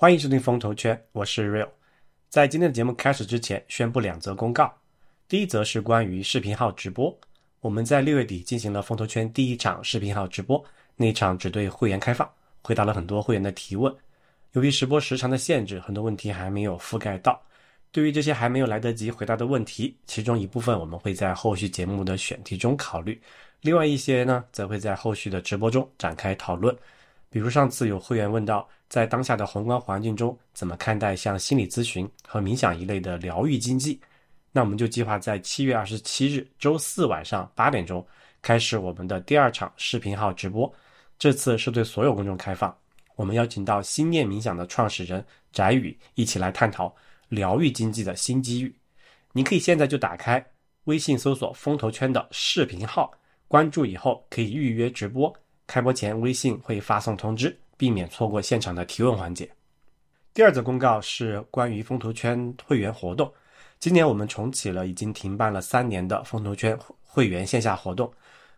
欢迎收听风投圈，我是 Real。在今天的节目开始之前，宣布两则公告。第一则是关于视频号直播，我们在六月底进行了风投圈第一场视频号直播，那场只对会员开放，回答了很多会员的提问。由于直播时长的限制，很多问题还没有覆盖到。对于这些还没有来得及回答的问题，其中一部分我们会在后续节目的选题中考虑，另外一些呢，则会在后续的直播中展开讨论。比如上次有会员问到，在当下的宏观环境中，怎么看待像心理咨询和冥想一类的疗愈经济？那我们就计划在七月二十七日周四晚上八点钟开始我们的第二场视频号直播。这次是对所有公众开放，我们邀请到心念冥想的创始人翟宇一起来探讨疗愈经济的新机遇。你可以现在就打开微信搜索“风投圈”的视频号，关注以后可以预约直播。开播前，微信会发送通知，避免错过现场的提问环节。第二则公告是关于风投圈会员活动。今年我们重启了已经停办了三年的风投圈会员线下活动，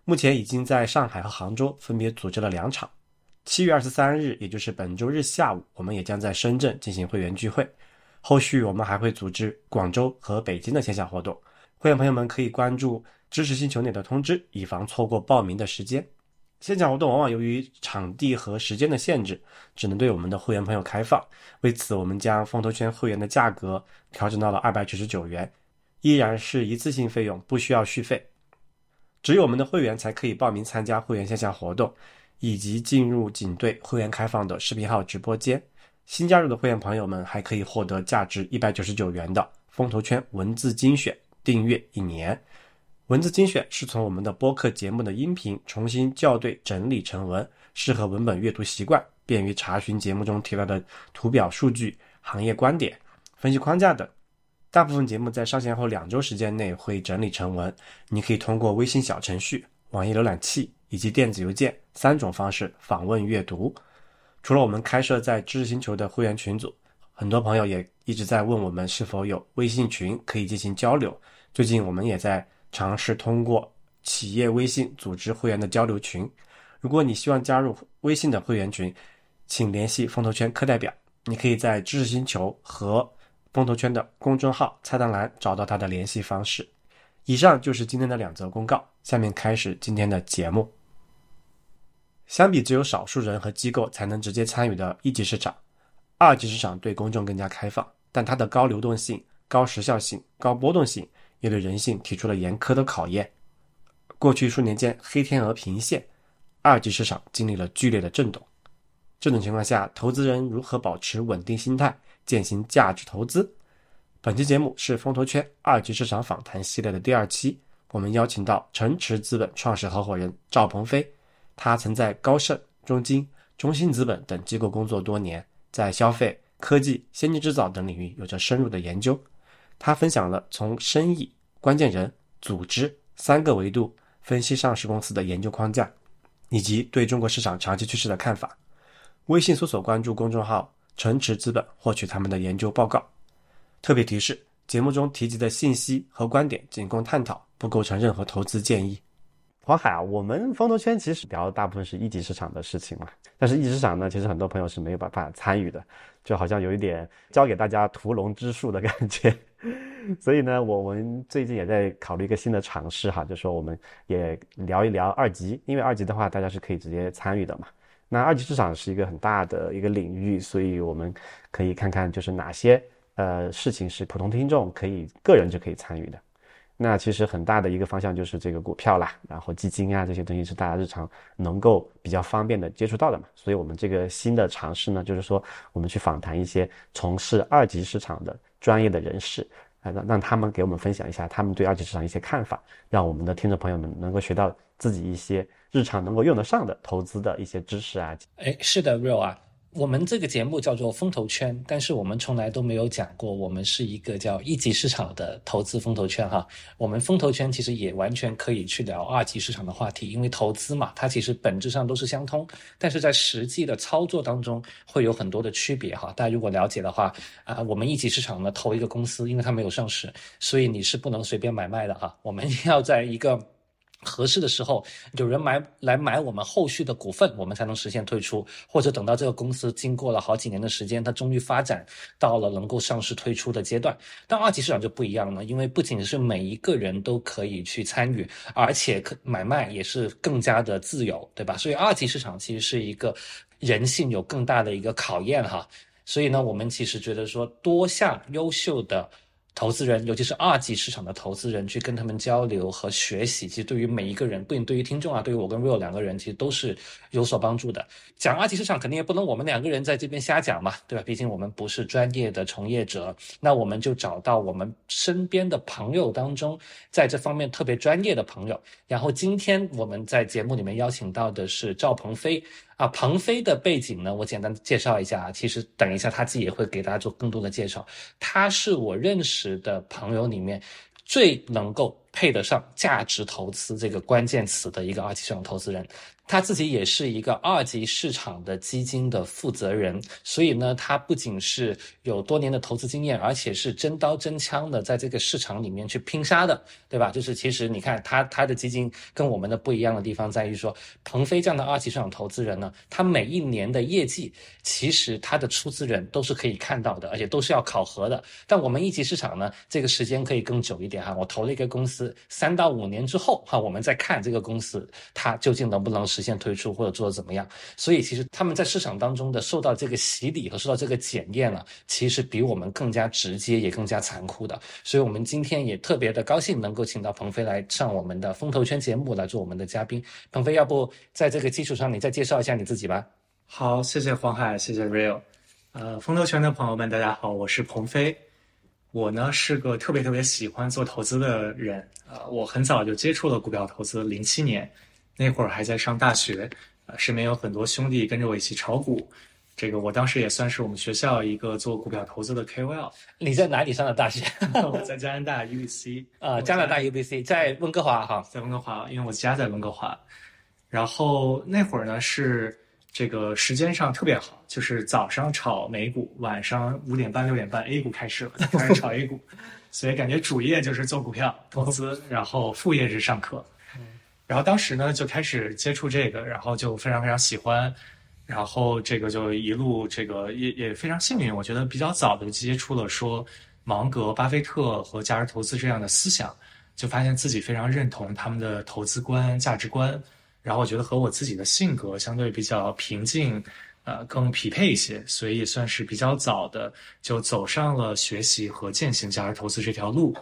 目前已经在上海和杭州分别组织了两场。七月二十三日，也就是本周日下午，我们也将在深圳进行会员聚会。后续我们还会组织广州和北京的线下活动，会员朋友们可以关注知识星球内的通知，以防错过报名的时间。线下活动往往由于场地和时间的限制，只能对我们的会员朋友开放。为此，我们将风投圈会员的价格调整到了二百九十九元，依然是一次性费用，不需要续费。只有我们的会员才可以报名参加会员线下活动，以及进入仅对会员开放的视频号直播间。新加入的会员朋友们还可以获得价值一百九十九元的风投圈文字精选订阅一年。文字精选是从我们的播客节目的音频重新校对整理成文，适合文本阅读习惯，便于查询节目中提到的图表、数据、行业观点、分析框架等。大部分节目在上线后两周时间内会整理成文，你可以通过微信小程序、网页浏览器以及电子邮件三种方式访问阅读。除了我们开设在知识星球的会员群组，很多朋友也一直在问我们是否有微信群可以进行交流。最近我们也在。尝试通过企业微信组织会员的交流群。如果你希望加入微信的会员群，请联系风投圈课代表。你可以在知识星球和风投圈的公众号菜单栏找到他的联系方式。以上就是今天的两则公告。下面开始今天的节目。相比只有少数人和机构才能直接参与的一级市场，二级市场对公众更加开放，但它的高流动性、高时效性、高波动性。也对人性提出了严苛的考验。过去数年间，黑天鹅频现，二级市场经历了剧烈的震动。这种情况下，投资人如何保持稳定心态，践行价值投资？本期节目是风投圈二级市场访谈系列的第二期，我们邀请到城池资本创始合伙人赵鹏飞。他曾在高盛、中金、中信资本等机构工作多年，在消费、科技、先进制造等领域有着深入的研究。他分享了从生意、关键人、组织三个维度分析上市公司的研究框架，以及对中国市场长期趋势的看法。微信搜索关注公众号“城池资本”，获取他们的研究报告。特别提示：节目中提及的信息和观点仅供探讨，不构成任何投资建议。黄海啊，我们风投圈其实聊的大部分是一级市场的事情嘛，但是一级市场呢，其实很多朋友是没有办法参与的，就好像有一点教给大家屠龙之术的感觉。所以呢，我们最近也在考虑一个新的尝试哈，就说我们也聊一聊二级，因为二级的话大家是可以直接参与的嘛。那二级市场是一个很大的一个领域，所以我们可以看看就是哪些呃事情是普通听众可以个人就可以参与的。那其实很大的一个方向就是这个股票啦，然后基金啊这些东西是大家日常能够比较方便的接触到的嘛。所以我们这个新的尝试呢，就是说我们去访谈一些从事二级市场的专业的人士，啊让让他们给我们分享一下他们对二级市场一些看法，让我们的听众朋友们能够学到自己一些日常能够用得上的投资的一些知识啊。哎，是的，real 啊。我们这个节目叫做风投圈，但是我们从来都没有讲过我们是一个叫一级市场的投资风投圈哈。我们风投圈其实也完全可以去聊二级市场的话题，因为投资嘛，它其实本质上都是相通，但是在实际的操作当中会有很多的区别哈。大家如果了解的话，啊，我们一级市场呢投一个公司，因为它没有上市，所以你是不能随便买卖的哈。我们 要在一个合适的时候，有人买来买我们后续的股份，我们才能实现退出，或者等到这个公司经过了好几年的时间，它终于发展到了能够上市退出的阶段。但二级市场就不一样了，因为不仅是每一个人都可以去参与，而且可买卖也是更加的自由，对吧？所以二级市场其实是一个人性有更大的一个考验哈。所以呢，我们其实觉得说，多向优秀的。投资人，尤其是二级市场的投资人，去跟他们交流和学习，其实对于每一个人，不仅对于听众啊，对于我跟 Real 两个人，其实都是有所帮助的。讲二级市场，肯定也不能我们两个人在这边瞎讲嘛，对吧？毕竟我们不是专业的从业者，那我们就找到我们身边的朋友当中，在这方面特别专业的朋友。然后今天我们在节目里面邀请到的是赵鹏飞。啊，鹏飞的背景呢，我简单介绍一下啊。其实等一下他自己也会给大家做更多的介绍。他是我认识的朋友里面最能够配得上价值投资这个关键词的一个二级市场投资人。他自己也是一个二级市场的基金的负责人，所以呢，他不仅是有多年的投资经验，而且是真刀真枪的在这个市场里面去拼杀的，对吧？就是其实你看他他的基金跟我们的不一样的地方在于说，鹏飞这样的二级市场投资人呢，他每一年的业绩，其实他的出资人都是可以看到的，而且都是要考核的。但我们一级市场呢，这个时间可以更久一点哈。我投了一个公司，三到五年之后哈，我们再看这个公司它究竟能不能实。实现推出或者做的怎么样？所以其实他们在市场当中的受到这个洗礼和受到这个检验了，其实比我们更加直接也更加残酷的。所以我们今天也特别的高兴能够请到鹏飞来上我们的风投圈节目来做我们的嘉宾。鹏飞，要不在这个基础上你再介绍一下你自己吧？好，谢谢黄海，谢谢 Real。呃，风投圈的朋友们，大家好，我是鹏飞。我呢是个特别特别喜欢做投资的人。呃，我很早就接触了股票投资，零七年。那会儿还在上大学，呃，身边有很多兄弟跟着我一起炒股，这个我当时也算是我们学校一个做股票投资的 KOL。你在哪里上的大学？我在加拿大 UBC。啊，加拿大 UBC 在温哥华哈，在温哥华，因为我家在温哥华。然后那会儿呢是这个时间上特别好，就是早上炒美股，晚上五点半六点半 A 股开始了，开始炒 A 股，所以感觉主业就是做股票投资，然后副业是上课。然后当时呢就开始接触这个，然后就非常非常喜欢，然后这个就一路这个也也非常幸运，我觉得比较早的接触了说芒格、巴菲特和价值投资这样的思想，就发现自己非常认同他们的投资观、价值观，然后我觉得和我自己的性格相对比较平静，呃，更匹配一些，所以也算是比较早的就走上了学习和践行价值投资这条路，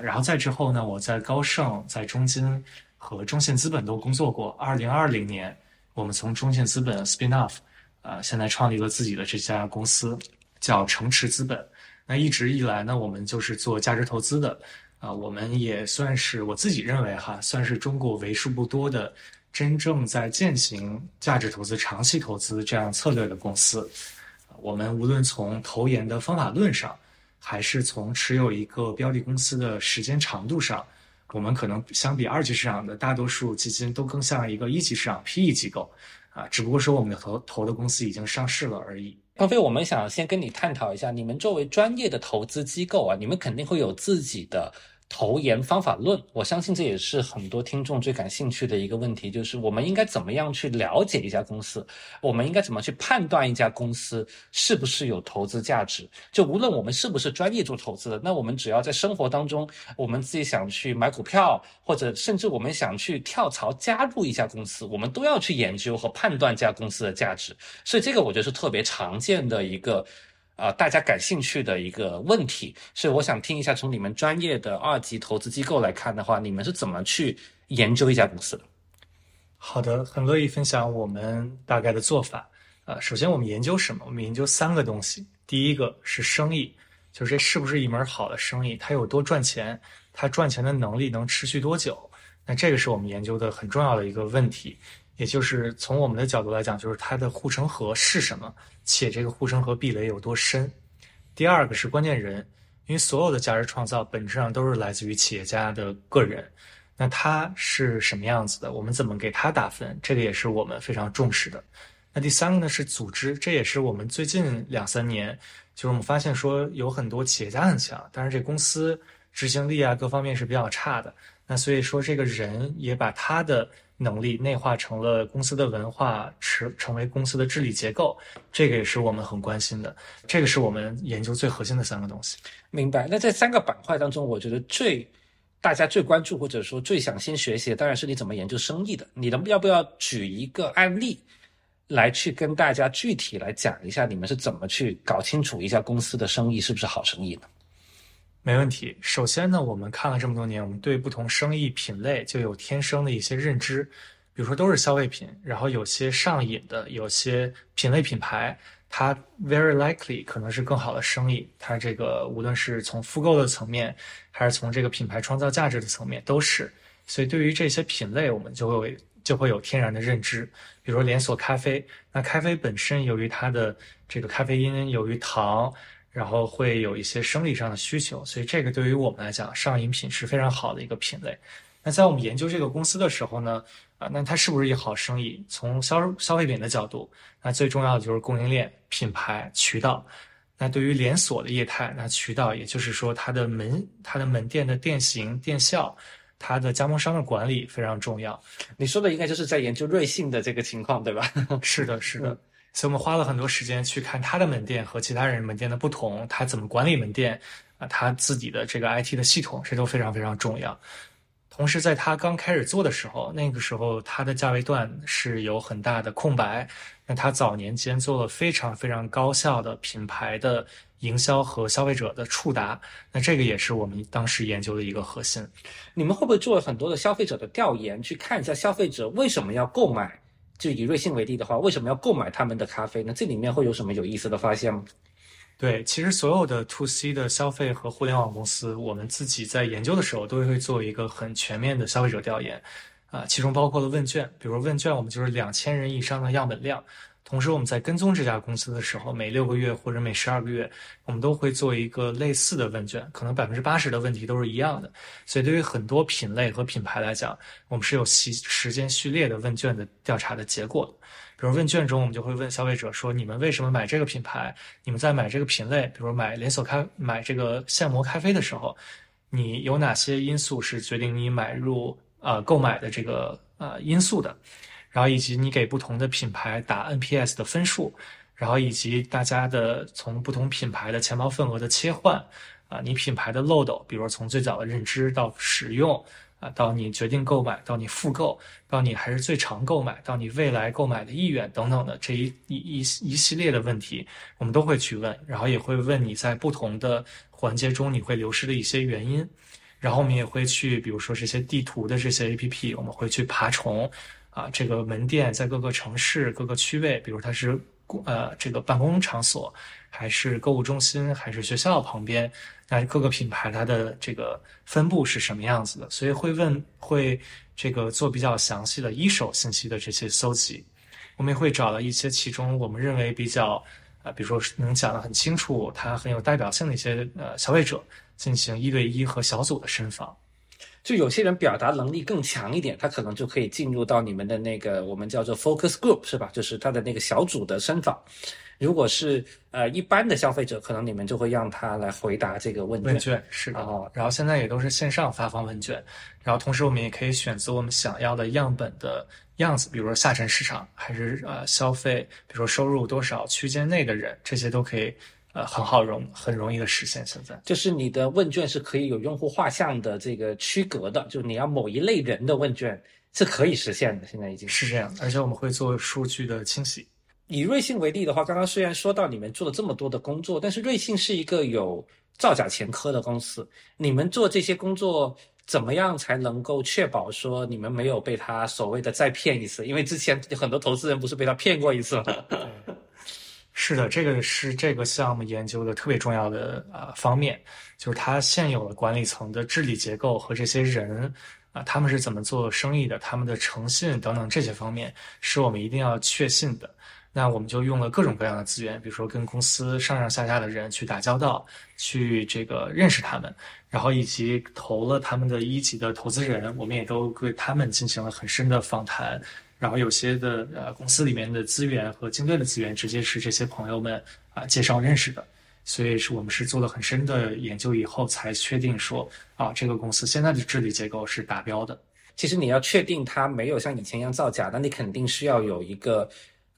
然后再之后呢，我在高盛、在中金。和中信资本都工作过。二零二零年，我们从中信资本 spin off，呃，现在创立了自己的这家公司，叫城池资本。那一直以来呢，我们就是做价值投资的。啊，我们也算是我自己认为哈，算是中国为数不多的真正在践行价值投资、长期投资这样策略的公司。我们无论从投研的方法论上，还是从持有一个标的公司的时间长度上。我们可能相比二级市场的大多数基金都更像一个一级市场 PE 机构，啊，只不过说我们的投投的公司已经上市了而已。鹏飞，我们想先跟你探讨一下，你们作为专业的投资机构啊，你们肯定会有自己的。投研方法论，我相信这也是很多听众最感兴趣的一个问题，就是我们应该怎么样去了解一家公司？我们应该怎么去判断一家公司是不是有投资价值？就无论我们是不是专业做投资的，那我们只要在生活当中，我们自己想去买股票，或者甚至我们想去跳槽加入一家公司，我们都要去研究和判断这家公司的价值。所以这个我觉得是特别常见的一个。啊，大家感兴趣的一个问题，所以我想听一下，从你们专业的二级投资机构来看的话，你们是怎么去研究一家公司的？好的，很乐意分享我们大概的做法。呃，首先我们研究什么？我们研究三个东西。第一个是生意，就是这是不是一门好的生意，它有多赚钱，它赚钱的能力能持续多久？那这个是我们研究的很重要的一个问题。也就是从我们的角度来讲，就是它的护城河是什么，且这个护城河壁垒有多深。第二个是关键人，因为所有的价值创造本质上都是来自于企业家的个人，那他是什么样子的，我们怎么给他打分，这个也是我们非常重视的。那第三个呢是组织，这也是我们最近两三年，就是我们发现说有很多企业家很强，但是这公司执行力啊各方面是比较差的。那所以说，这个人也把他的能力内化成了公司的文化，成成为公司的治理结构，这个也是我们很关心的。这个是我们研究最核心的三个东西。明白。那这三个板块当中，我觉得最大家最关注或者说最想先学习的，当然是你怎么研究生意的。你能要不要举一个案例？来去跟大家具体来讲一下，你们是怎么去搞清楚一家公司的生意是不是好生意呢？没问题。首先呢，我们看了这么多年，我们对不同生意品类就有天生的一些认知。比如说都是消费品，然后有些上瘾的，有些品类品牌，它 very likely 可能是更好的生意。它这个无论是从复购的层面，还是从这个品牌创造价值的层面，都是。所以对于这些品类，我们就会。就会有天然的认知，比如说连锁咖啡，那咖啡本身由于它的这个咖啡因，由于糖，然后会有一些生理上的需求，所以这个对于我们来讲，上饮品是非常好的一个品类。那在我们研究这个公司的时候呢，啊，那它是不是一好生意？从消消费品的角度，那最重要的就是供应链、品牌、渠道。那对于连锁的业态，那渠道也就是说它的门、它的门店的店型、店效。它的加盟商的管理非常重要，你说的应该就是在研究瑞幸的这个情况，对吧？是的，是的。所以我们花了很多时间去看他的门店和其他人门店的不同，他怎么管理门店啊，他自己的这个 IT 的系统，这都非常非常重要。同时，在他刚开始做的时候，那个时候他的价位段是有很大的空白。那他早年间做了非常非常高效的品牌的营销和消费者的触达，那这个也是我们当时研究的一个核心。你们会不会做了很多的消费者的调研，去看一下消费者为什么要购买？就以瑞幸为例的话，为什么要购买他们的咖啡呢？这里面会有什么有意思的发现吗？对，其实所有的 to C 的消费和互联网公司，我们自己在研究的时候，都会做一个很全面的消费者调研，啊，其中包括了问卷，比如问卷，我们就是两千人以上的样本量。同时，我们在跟踪这家公司的时候，每六个月或者每十二个月，我们都会做一个类似的问卷，可能百分之八十的问题都是一样的。所以，对于很多品类和品牌来讲，我们是有时时间序列的问卷的调查的结果。比如问卷中，我们就会问消费者说：“你们为什么买这个品牌？你们在买这个品类，比如买连锁咖、买这个现磨咖啡的时候，你有哪些因素是决定你买入呃购买的这个呃因素的？然后以及你给不同的品牌打 NPS 的分数，然后以及大家的从不同品牌的钱包份额的切换啊，你品牌的漏斗，比如从最早的认知到使用。”啊，到你决定购买，到你复购，到你还是最常购买，到你未来购买的意愿等等的这一一一一系列的问题，我们都会去问，然后也会问你在不同的环节中你会流失的一些原因，然后我们也会去，比如说这些地图的这些 APP，我们会去爬虫，啊，这个门店在各个城市各个区位，比如它是呃这个办公场所，还是购物中心，还是学校旁边。那各个品牌它的这个分布是什么样子的？所以会问会这个做比较详细的一手信息的这些搜集，我们也会找到一些其中我们认为比较啊，比如说能讲得很清楚、它很有代表性的一些呃消费者，进行一对一和小组的深访。就有些人表达能力更强一点，他可能就可以进入到你们的那个我们叫做 focus group 是吧？就是他的那个小组的深访。如果是呃一般的消费者，可能你们就会让他来回答这个问卷。问卷是的，然后现在也都是线上发放问卷，然后同时我们也可以选择我们想要的样本的样子，比如说下沉市场，还是呃消费，比如说收入多少区间内的人，这些都可以呃很好容很容易的实现。现在就是你的问卷是可以有用户画像的这个区隔的，就你要某一类人的问卷是可以实现的，现在已经是这样，而且我们会做数据的清洗。以瑞幸为例的话，刚刚虽然说到你们做了这么多的工作，但是瑞幸是一个有造假前科的公司。你们做这些工作，怎么样才能够确保说你们没有被他所谓的再骗一次？因为之前很多投资人不是被他骗过一次吗？是的，这个是这个项目研究的特别重要的呃方面，就是他现有的管理层的治理结构和这些人啊，他们是怎么做生意的，他们的诚信等等这些方面，是我们一定要确信的。那我们就用了各种各样的资源，比如说跟公司上上下下的人去打交道，去这个认识他们，然后以及投了他们的一级的投资人，我们也都对他们进行了很深的访谈。然后有些的呃公司里面的资源和竞对的资源，直接是这些朋友们啊介绍认识的。所以是我们是做了很深的研究以后才确定说啊，这个公司现在的治理结构是达标的。其实你要确定它没有像以前一样造假，那你肯定是要有一个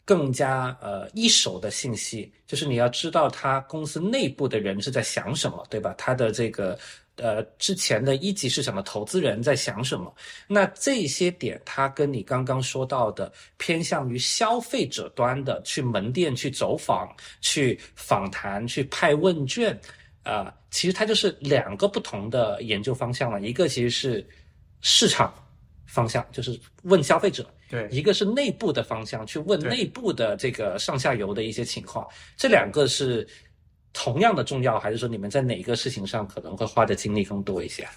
更加呃一手的信息，就是你要知道他公司内部的人是在想什么，对吧？他的这个呃之前的一级市场的投资人在想什么？那这些点，它跟你刚刚说到的偏向于消费者端的去门店去走访、去访谈、去派问卷，啊、其实它就是两个不同的研究方向了。一个其实是市场方向，就是问消费者；对，一个是内部的方向，去问内部的这个上下游的一些情况。这两个是同样的重要，还是说你们在哪个事情上可能会花的精力更多一些？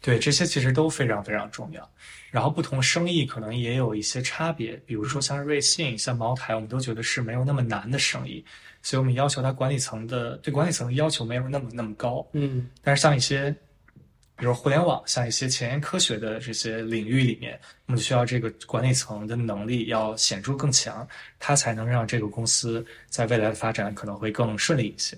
对，这些其实都非常非常重要。然后不同生意可能也有一些差别，比如说像瑞幸、像茅台，我们都觉得是没有那么难的生意，所以我们要求它管理层的对管理层的要求没有那么那么高。嗯但是像一些，比如互联网，像一些前沿科学的这些领域里面，我们就需要这个管理层的能力要显著更强，它才能让这个公司在未来的发展可能会更顺利一些。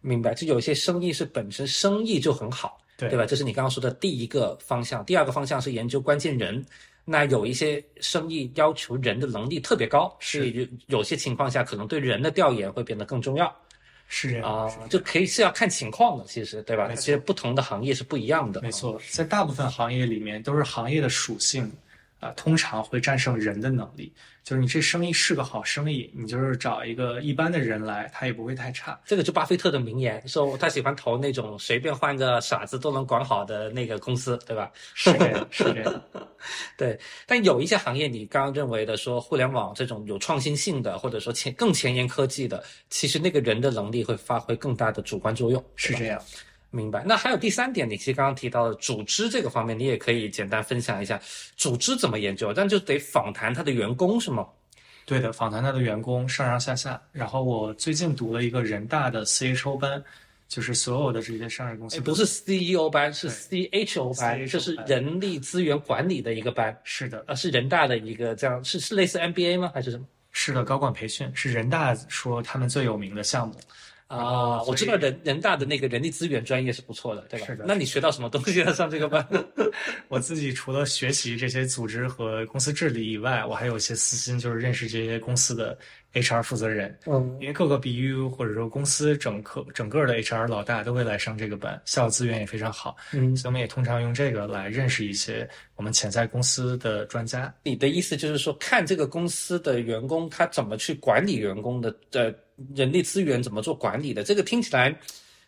明白，就有些生意是本身生意就很好，对对吧？这是你刚刚说的第一个方向。第二个方向是研究关键人。那有一些生意要求人的能力特别高，是所以有有些情况下可能对人的调研会变得更重要是这样啊、就可以是要看情况的，其实对吧？其实不同的行业是不一样的，没错，在大部分行业里面，都是行业的属性，啊、通常会战胜人的能力。就是你这生意是个好生意，你就是找一个一般的人来，他也不会太差。这个就巴菲特的名言，说他喜欢投那种随便换个傻子都能管好的那个公司，对吧？是这样，是这样。对，但有一些行业，你刚刚认为的说互联网这种有创新性的，或者说前更前沿科技的，其实那个人的能力会发挥更大的主观作用，是这样。明白。那还有第三点，你其实刚刚提到的组织这个方面，你也可以简单分享一下组织怎么研究，但就得访谈他的员工是吗？对的，访谈他的员工上上下下。然后我最近读了一个人大的 CHO 班，就是所有的这些上市公司哎，不是 CEO 班，是 CHO 班就是人力资源管理的一个班，是的，呃，是人大的一个这样，是是类似 MBA 吗？还是什么？是的，高管培训是人大说他们最有名的项目。啊，我知道人人大的那个人力资源专业是不错的，对吧？是的那你学到什么东西了？上这个班？我自己除了学习这些组织和公司治理以外，我还有一些私心，就是认识这些公司的 HR 负责人。嗯因为各个 BU 或者说公司整个整个的 HR 老大都会来上这个班，校资源也非常好，嗯，所以我们也通常用这个来认识一些我们潜在公司的专家。你的意思就是说，看这个公司的员工他怎么去管理员工的，呃，人力资源怎么做管理的，这个听起来，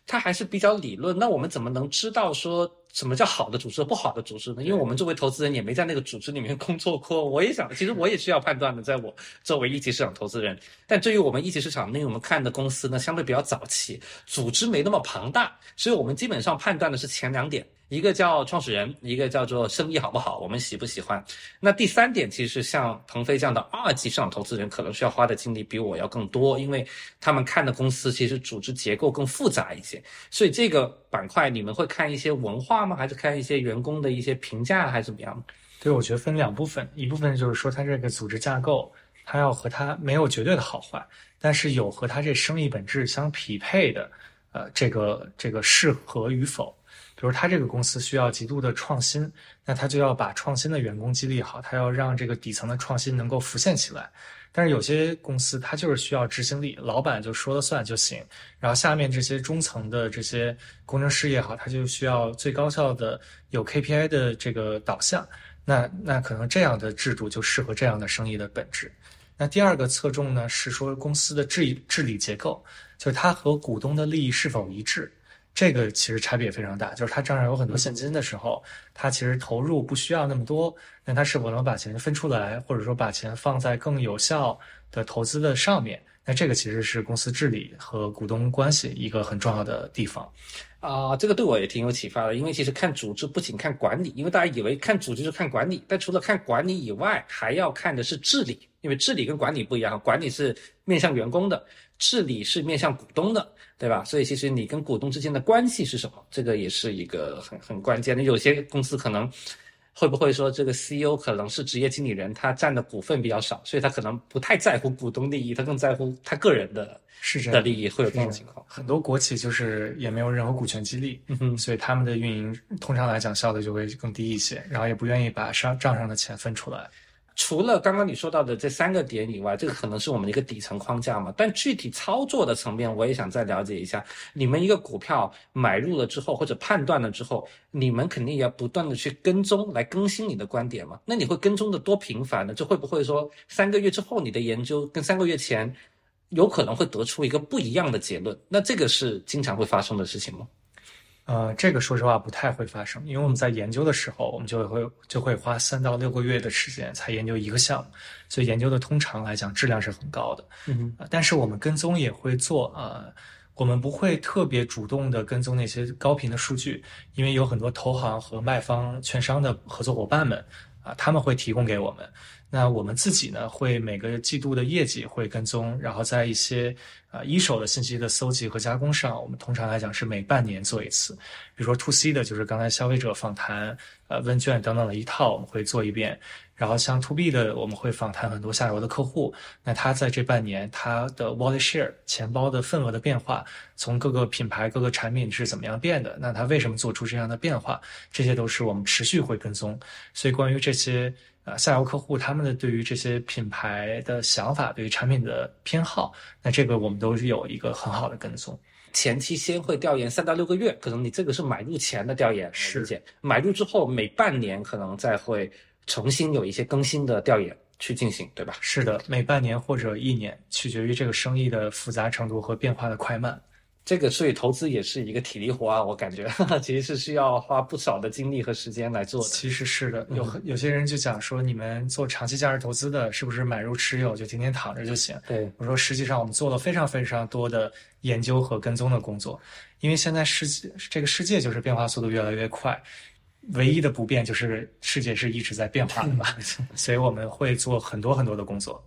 它还是比较理论。那我们怎么能知道说什么叫好的组织和不好的组织呢？因为我们作为投资人也没在那个组织里面工作过，我也想，其实我也需要判断的，在我作为一级市场投资人。但对于我们一级市场，因为我们看的公司呢，相对比较早期，组织没那么庞大，所以我们基本上判断的是前两点，一个叫创始人，一个叫做生意好不好，我们喜不喜欢。那第三点，其实像鹏飞这样的二级市场投资人，可能需要花的精力比我要更多，因为他们看的公司其实组织结构更复杂一些。所以这个板块，你们会看一些文化吗？还是看一些员工的一些评价，还是怎么样？对，我觉得分两部分，一部分就是说它这个组织架构，它要和它没有绝对的好坏，但是有和它这生意本质相匹配的，呃，这个这个适合与否。比如他这个公司需要极度的创新，那他就要把创新的员工激励好，他要让这个底层的创新能够浮现起来。但是有些公司它就是需要执行力，老板就说了算就行，然后下面这些中层的这些工程师也好，他就需要最高效的有 KPI 的这个导向。那那可能这样的制度就适合这样的生意的本质。那第二个侧重呢是说公司的治治理结构，就是它和股东的利益是否一致。这个其实差别也非常大，就是他账上有很多现金的时候，他其实投入不需要那么多，那他是否能把钱分出来，或者说把钱放在更有效的投资的上面？那这个其实是公司治理和股东关系一个很重要的地方。啊、这个对我也挺有启发的，因为其实看组织不仅看管理，因为大家以为看组织就看管理，但除了看管理以外，还要看的是治理，因为治理跟管理不一样，管理是面向员工的，治理是面向股东的，对吧？所以其实你跟股东之间的关系是什么，这个也是一个很很关键的。有些公司可能会不会说这个 CEO 可能是职业经理人，他占的股份比较少，所以他可能不太在乎股东利益，他更在乎他个人的是这样的利益，会有这种情况。很多国企就是也没有任何股权激励，嗯哼，所以他们的运营通常来讲效率就会更低一些，然后也不愿意把上账上的钱分出来。除了刚刚你说到的这三个点以外，这个可能是我们的一个底层框架嘛。但具体操作的层面，我也想再了解一下。你们一个股票买入了之后，或者判断了之后，你们肯定也要不断的去跟踪，来更新你的观点嘛。那你会跟踪的多频繁呢？就会不会说三个月之后，你的研究跟三个月前有可能会得出一个不一样的结论？那这个是经常会发生的事情吗？呃，这个说实话不太会发生，因为我们在研究的时候，我们就会就会花三到六个月的时间才研究一个项目，所以研究的通常来讲质量是很高的。嗯呃但是我们跟踪也会做，呃，我们不会特别主动的跟踪那些高频的数据，因为有很多投行和卖方、券商的合作伙伴们啊、他们会提供给我们。那我们自己呢，会每个季度的业绩会跟踪，然后在一些呃一手的信息的搜集和加工上，我们通常来讲是每半年做一次。比如说 to C 的，就是刚才消费者访谈、呃问卷等等的一套，我们会做一遍。然后像 to B 的，我们会访谈很多下游的客户，那他在这半年他的 wallet share 钱包的份额的变化，从各个品牌、各个产品是怎么样变的？那他为什么做出这样的变化？这些都是我们持续会跟踪。所以关于这些呃下游客户他们的对于这些品牌的想法，对于产品的偏好，那这个我们都是有一个很好的跟踪。前期先会调研三到六个月，可能你这个是买入前的调研，是我理解买入之后每半年可能再会重新有一些更新的调研去进行，对吧？是的，每半年或者一年，取决于这个生意的复杂程度和变化的快慢。这个所以投资也是一个体力活啊，我感觉 其实是需要花不少的精力和时间来做的。其实是的，有很有些人就讲说，你们做长期价值投资的，是不是买入持有就天天躺着就行？对，我说，实际上我们做了非常非常多的研究和跟踪的工作，因为现在世界这个世界就是变化速度越来越快，唯一的不变就是世界是一直在变化的嘛，所以我们会做很多很多的工作。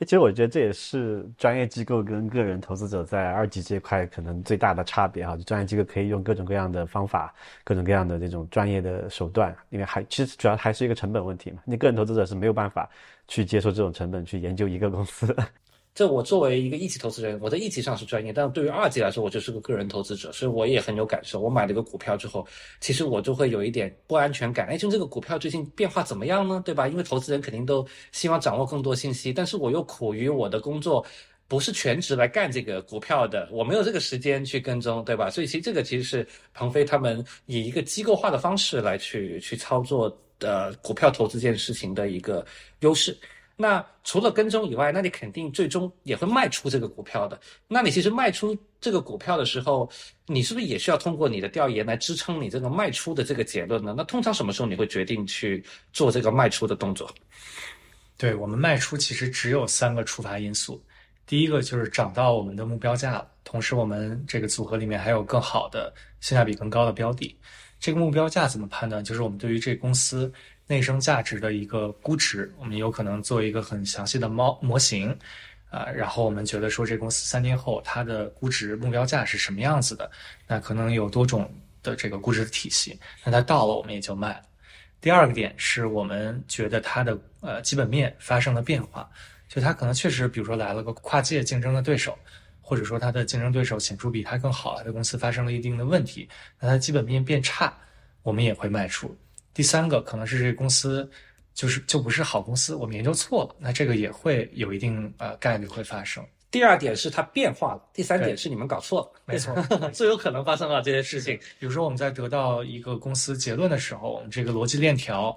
其实我觉得这也是专业机构跟个人投资者在二级这块可能最大的差别哈。就专业机构可以用各种各样的方法，各种各样的这种专业的手段，因为还其实主要还是一个成本问题嘛。你个人投资者是没有办法去接受这种成本去研究一个公司。这我作为一个一级投资人，我在一级上是专业，但对于二级来说，我就是个个人投资者，所以我也很有感受。我买了个股票之后，其实我就会有一点不安全感。哎，就这个股票最近变化怎么样呢？对吧？因为投资人肯定都希望掌握更多信息，但是我又苦于我的工作不是全职来干这个股票的，我没有这个时间去跟踪，对吧？所以其实这个其实是鹏飞他们以一个机构化的方式来去去操作的股票投资这件事情的一个优势。那除了跟踪以外，那你肯定最终也会卖出这个股票的。那你其实卖出这个股票的时候，你是不是也需要通过你的调研来支撑你这个卖出的这个结论呢？那通常什么时候你会决定去做这个卖出的动作？对我们卖出其实只有三个触发因素，第一个就是涨到我们的目标价了，同时我们这个组合里面还有更好的性价比更高的标的。这个目标价怎么判断？就是我们对于这公司内生价值的一个估值，我们有可能做一个很详细的猫模型，啊、然后我们觉得说这公司三年后它的估值目标价是什么样子的，那可能有多种的这个估值体系，那它到了我们也就卖了。第二个点是我们觉得它的呃基本面发生了变化，就它可能确实，比如说来了个跨界竞争的对手，或者说它的竞争对手显著比它更好，它的公司发生了一定的问题，那它基本面变差，我们也会卖出。第三个可能是这个公司就是就不是好公司，我们研究错了，那这个也会有一定呃概率会发生。第二点是它变化了，第三点是你们搞错了，没错，最有可能发生了这些事情。比如说我们在得到一个公司结论的时候，我们这个逻辑链条，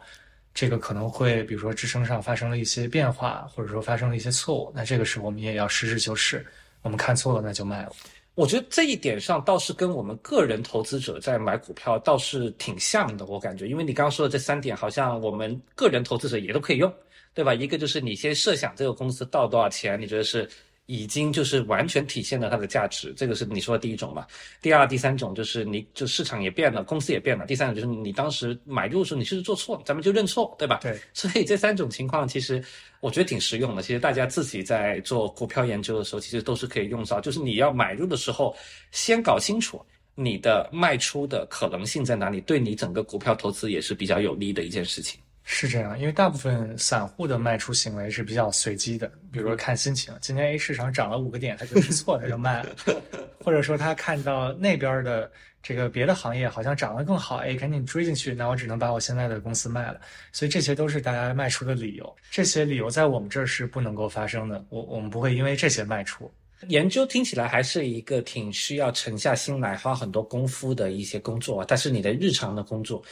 这个可能会比如说支撑上发生了一些变化，或者说发生了一些错误，那这个时候我们也要实事求是，我们看错了那就卖了。我觉得这一点上倒是跟我们个人投资者在买股票倒是挺像的，我感觉，因为你刚刚说的这三点，好像我们个人投资者也都可以用，对吧？一个就是你先设想这个公司到多少钱，你觉得是已经就是完全体现了它的价值，这个是你说的第一种嘛。第二、第三种就是你就市场也变了，公司也变了。第三种就是你当时买入的时候你是不是做错了，咱们就认错，对吧？对，所以这三种情况其实我觉得挺实用的。其实大家自己在做股票研究的时候，其实都是可以用到。就是你要买入的时候，先搞清楚你的卖出的可能性在哪里，对你整个股票投资也是比较有利的一件事情。是这样，因为大部分散户的卖出行为是比较随机的，比如说看心情，今天 A 市场涨了五个点，他觉得是错的，就卖了；或者说他看到那边的这个别的行业好像涨得更好，哎，赶紧追进去，那我只能把我现在的公司卖了。所以这些都是大家卖出的理由，这些理由在我们这儿是不能够发生的，我我们不会因为这些卖出。研究听起来还是一个挺需要沉下心来、花很多功夫的一些工作，但是你的日常的工作。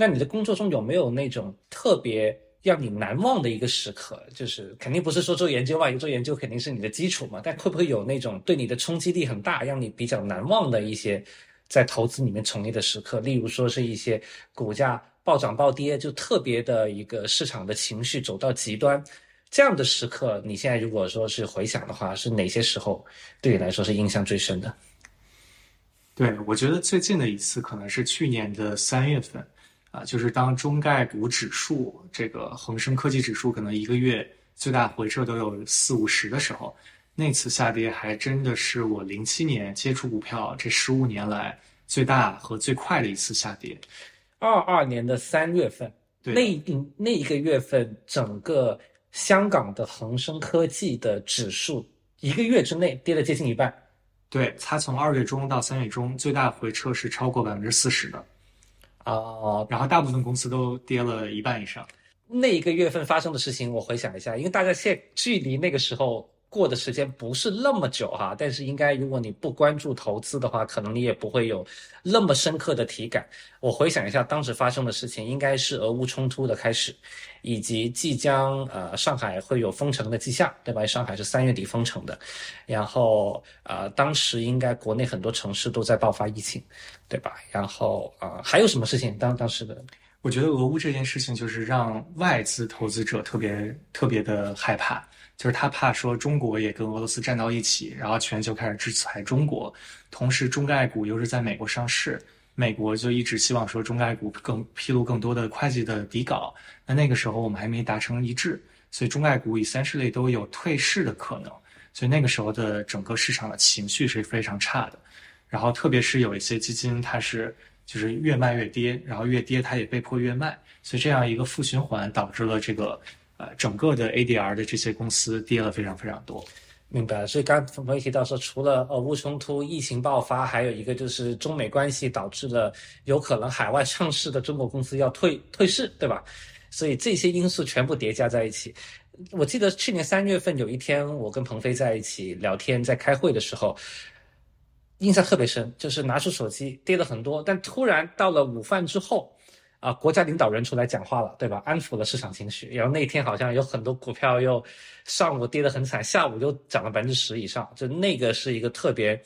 那你的工作中有没有那种特别让你难忘的一个时刻？就是肯定不是说做研究嘛，做研究肯定是你的基础嘛。但会不会有那种对你的冲击力很大，让你比较难忘的一些在投资里面从业的时刻？例如说是一些股价暴涨暴跌，就特别的一个市场的情绪走到极端这样的时刻，你现在如果说是回想的话，是哪些时候对你来说是印象最深的？对我觉得最近的一次可能是去年的三月份。啊，就是当中概股指数这个恒生科技指数可能一个月最大回撤都有四五十的时候，那次下跌还真的是我零七年接触股票这十五年来最大和最快的一次下跌。二二年的三月份，那那一个月份，整个香港的恒生科技的指数一个月之内跌了接近一半。对，它从二月中到三月中最大回撤是超过百分之四十的。哦，然后大部分公司都跌了一半以上。那一个月份发生的事情，我回想一下，因为大家现距离那个时候。过的时间不是那么久哈，但是应该如果你不关注投资的话，可能你也不会有那么深刻的体感。我回想一下当时发生的事情，应该是俄乌冲突的开始，以及即将呃上海会有封城的迹象，对吧？上海是三月底封城的，然后呃当时应该国内很多城市都在爆发疫情，对吧？然后啊还有什么事情？当当时的，我觉得俄乌这件事情就是让外资投资者特别特别的害怕。就是他怕说中国也跟俄罗斯站到一起，然后全球开始制裁中国，同时中概股又是在美国上市，美国就一直希望说中概股更披露更多的会计的底稿。那那个时候我们还没达成一致，所以中概股以三市类都有退市的可能，所以那个时候的整个市场的情绪是非常差的。然后特别是有一些基金，它是就是越卖越跌，然后越跌它也被迫越卖，所以这样一个负循环导致了这个。呃，整个的 ADR 的这些公司跌了非常非常多，明白。所以刚刚我也提到说，除了俄乌冲突、疫情爆发，还有一个就是中美关系导致了有可能海外上市的中国公司要退退市，对吧？所以这些因素全部叠加在一起。我记得去年三月份有一天，我跟鹏飞在一起聊天，在开会的时候，印象特别深，就是拿出手机跌了很多，但突然到了午饭之后。啊，国家领导人出来讲话了，对吧？安抚了市场情绪。然后那天好像有很多股票又上午跌得很惨，下午又涨了百分之十以上，就那个是一个特别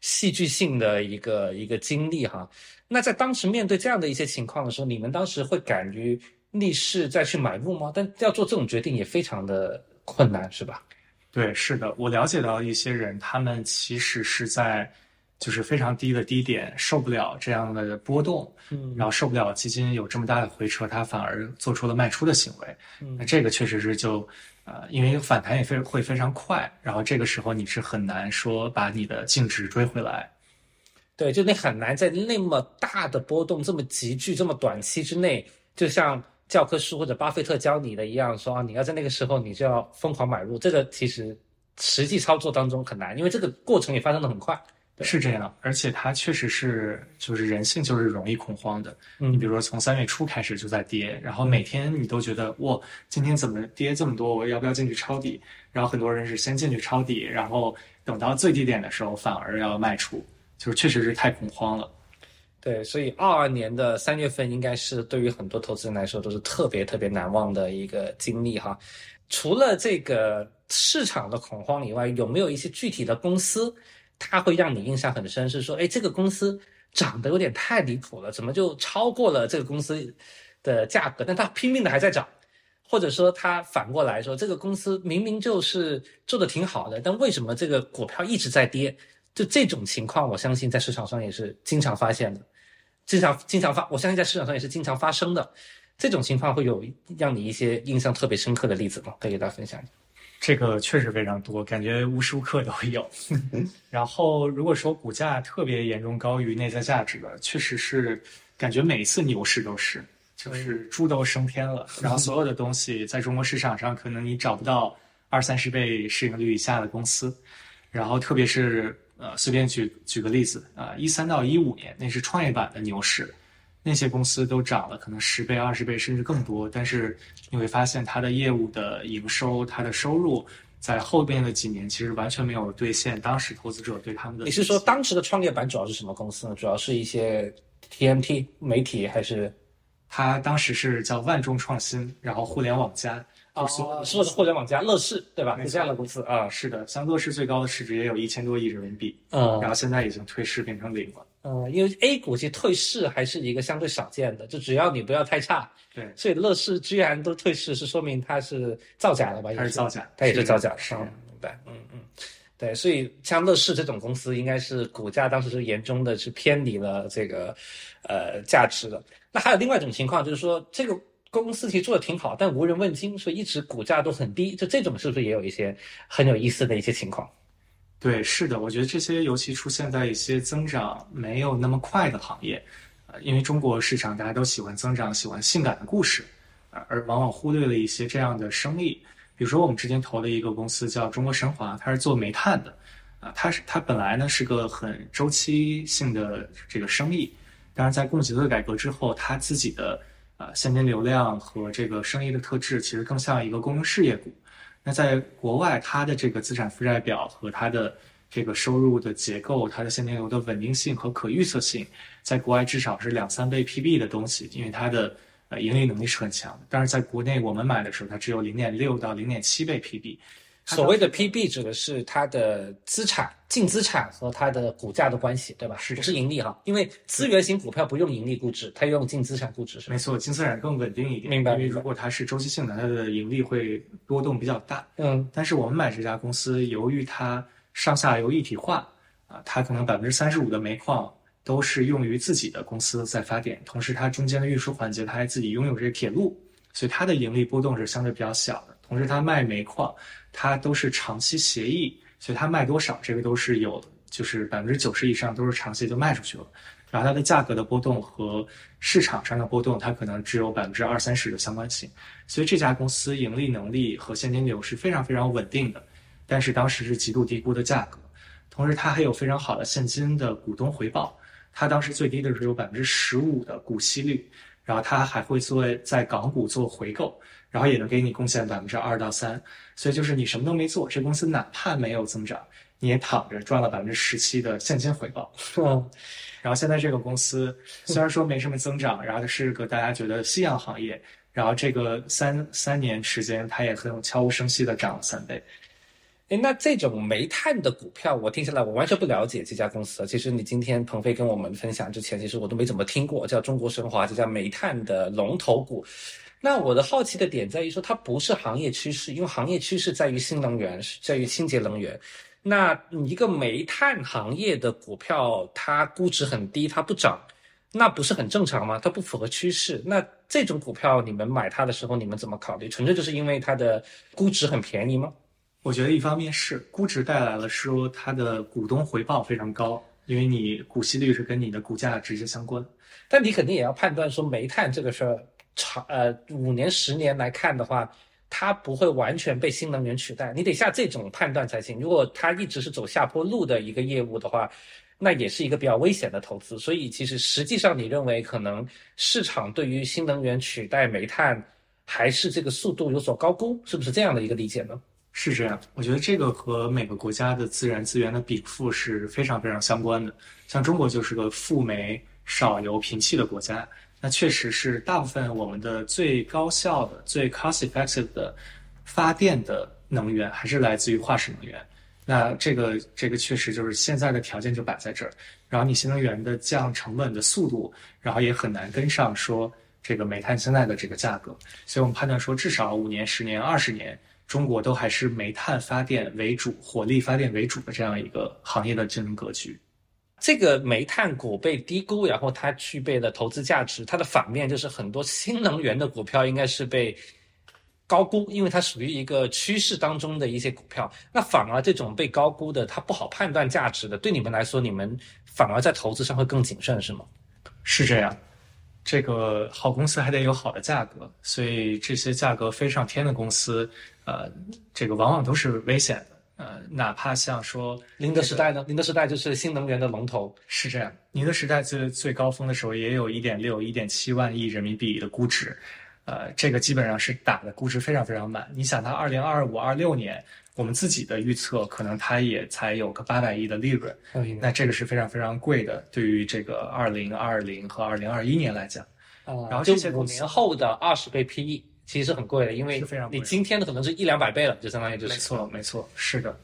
戏剧性的一个一个经历哈。那在当时面对这样的一些情况的时候，你们当时会敢于逆势再去买入吗？但要做这种决定也非常的困难，是吧？对，是的，我了解到一些人，他们其实是在。就是非常低的低点，受不了这样的波动，嗯，然后受不了基金有这么大的回撤，它反而做出了卖出的行为，嗯，那这个确实是就，呃，因为反弹也非会非常快，然后这个时候你是很难说把你的净值追回来，对，就你很难在那么大的波动、这么急剧、这么短期之内，就像教科书或者巴菲特教你的一样，说啊，你要在那个时候你就要疯狂买入，这个其实实际操作当中很难，因为这个过程也发生的很快。是这样，而且它确实是，就是人性就是容易恐慌的。你比如说从三月初开始就在跌，然后每天你都觉得哇，今天怎么跌这么多？我要不要进去抄底？然后很多人是先进去抄底，然后等到最低点的时候反而要卖出，就是确实是太恐慌了。对，所以二二年的三月份应该是对于很多投资人来说都是特别特别难忘的一个经历哈。除了这个市场的恐慌以外，有没有一些具体的公司？它会让你印象很深，是说，哎，这个公司涨得有点太离谱了，怎么就超过了这个公司的价格？但它拼命的还在涨，或者说它反过来说，这个公司明明就是做的挺好的，但为什么这个股票一直在跌？就这种情况，我相信在市场上也是经常发现的，经常经常发，我相信在市场上也是经常发生的。这种情况会有让你一些印象特别深刻的例子吗？可以给大家分享一下。这个确实非常多，感觉无时无刻都有。然后，如果说股价特别严重高于内在价值的，确实是感觉每一次牛市都是，就是猪都升天了。然后，所有的东西在中国市场上，可能你找不到二三十倍市盈率以下的公司。然后，特别是呃，随便举举个例子啊，一三到一五年那是创业板的牛市。那些公司都涨了，可能十倍、二十倍，甚至更多。但是你会发现，它的业务的营收、它的收入，在后边的几年其实完全没有兑现当时投资者对他们的。你是说当时的创业板主要是什么公司呢？主要是一些 TMT 媒体，还是？它当时是叫万众创新，然后互联网加。哦，说的是互联网加，乐视对吧？是这样的公司啊。是的，像乐视最高的市值也有一千多亿人民币。嗯。然后现在已经退市变成零了。嗯，因为 A 股其实退市还是一个相对少见的，就只要你不要太差。对，所以乐视居然都退市，是说明它是造假的吧？它是造假，它也是造假。是，明白。嗯嗯，对，所以像乐视这种公司，应该是股价当时是严重的是偏离了这个呃价值的。那还有另外一种情况，就是说这个公司其实做的挺好，但无人问津，所以一直股价都很低。就这种是不是也有一些很有意思的一些情况？对，是的，我觉得这些尤其出现在一些增长没有那么快的行业，呃，因为中国市场大家都喜欢增长，喜欢性感的故事，而往往忽略了一些这样的生意。比如说我们之前投的一个公司叫中国神华，它是做煤炭的，啊，它是它本来呢是个很周期性的这个生意，但是在供给侧改革之后，它自己的啊现金流量和这个生意的特质其实更像一个公用事业股。那在国外，它的这个资产负债表和它的这个收入的结构，它的现金流的稳定性和可预测性，在国外至少是两三倍 PB 的东西，因为它的呃盈利能力是很强的。但是在国内，我们买的时候，它只有零点六到零点七倍 PB。所谓的 PB 指的是它的资产净资产和它的股价的关系，对吧？是不是盈利哈？因为资源型股票不用盈利估值，它用净资产估值是没错，净资产更稳定一点。明白。因为如果它是周期性的，它的盈利会波动比较大。嗯。但是我们买这家公司，由于它上下游一体化啊，它可能百分之三十五的煤矿都是用于自己的公司在发电，同时它中间的运输环节它还自己拥有这个铁路，所以它的盈利波动是相对比较小的。同时，它卖煤矿。它都是长期协议，所以它卖多少，这个都是有，就是百分之九十以上都是长期就卖出去了。然后它的价格的波动和市场上的波动，它可能只有百分之二三十的相关性。所以这家公司盈利能力和现金流是非常非常稳定的，但是当时是极度低估的价格。同时，它还有非常好的现金的股东回报，它当时最低的时候有百分之十五的股息率，然后它还会做在港股做回购。然后也能给你贡献百分之二到三，所以就是你什么都没做，这公司哪怕没有增长，你也躺着赚了百分之十七的现金回报。嗯然后现在这个公司虽然说没什么增长，然后它是个大家觉得夕阳行业，然后这个三三年时间它也很悄无声息的涨了三倍。哎，那这种煤炭的股票，我听下来我完全不了解这家公司。其实你今天鹏飞跟我们分享之前，其实我都没怎么听过，叫中国神华这家煤炭的龙头股。那我的好奇的点在于说，它不是行业趋势，因为行业趋势在于新能源，是在于清洁能源。那一个煤炭行业的股票，它估值很低，它不涨，那不是很正常吗？它不符合趋势。那这种股票，你们买它的时候，你们怎么考虑？纯粹就是因为它的估值很便宜吗？我觉得一方面是估值带来了说它的股东回报非常高，因为你股息率是跟你的股价直接相关。但你肯定也要判断说煤炭这个事儿。长呃五年十年来看的话，它不会完全被新能源取代，你得下这种判断才行。如果它一直是走下坡路的一个业务的话，那也是一个比较危险的投资。所以其实实际上，你认为可能市场对于新能源取代煤炭还是这个速度有所高估，是不是这样的一个理解呢？是这样，我觉得这个和每个国家的自然资源的禀赋是非常非常相关的。像中国就是个富煤少油贫气的国家。那确实是大部分我们的最高效的、最 cost-effective 的发电的能源还是来自于化石能源。那这个这个确实就是现在的条件就摆在这儿。然后你新能源的降成本的速度，然后也很难跟上说这个煤炭现在的这个价格。所以我们判断说，至少五年、十年、二十年，中国都还是煤炭发电为主、火力发电为主的这样一个行业的竞争格局。这个煤炭股被低估，然后它具备的投资价值，它的反面就是很多新能源的股票应该是被高估，因为它属于一个趋势当中的一些股票。那反而这种被高估的，它不好判断价值的，对你们来说，你们反而在投资上会更谨慎，是吗？是这样。这个好公司还得有好的价格，所以这些价格飞上天的公司，呃，这个往往都是危险的。呃，哪怕像说宁德时代呢？宁德时代就是新能源的龙头，是这样。宁德时代最最高峰的时候也有一点六、一点七万亿人民币的估值。呃，这个基本上是打的估值非常非常满。你想，它二零二五、二六年，我们自己的预测可能它也才有个八百亿的利润，那这个是非常非常贵的。对于这个二零二零和二零二一年来讲，啊，然后这些五年后的二十倍 PE 其实是很贵的，因为你今天的可能是一两百倍了，就相当于就是没错没错，是的。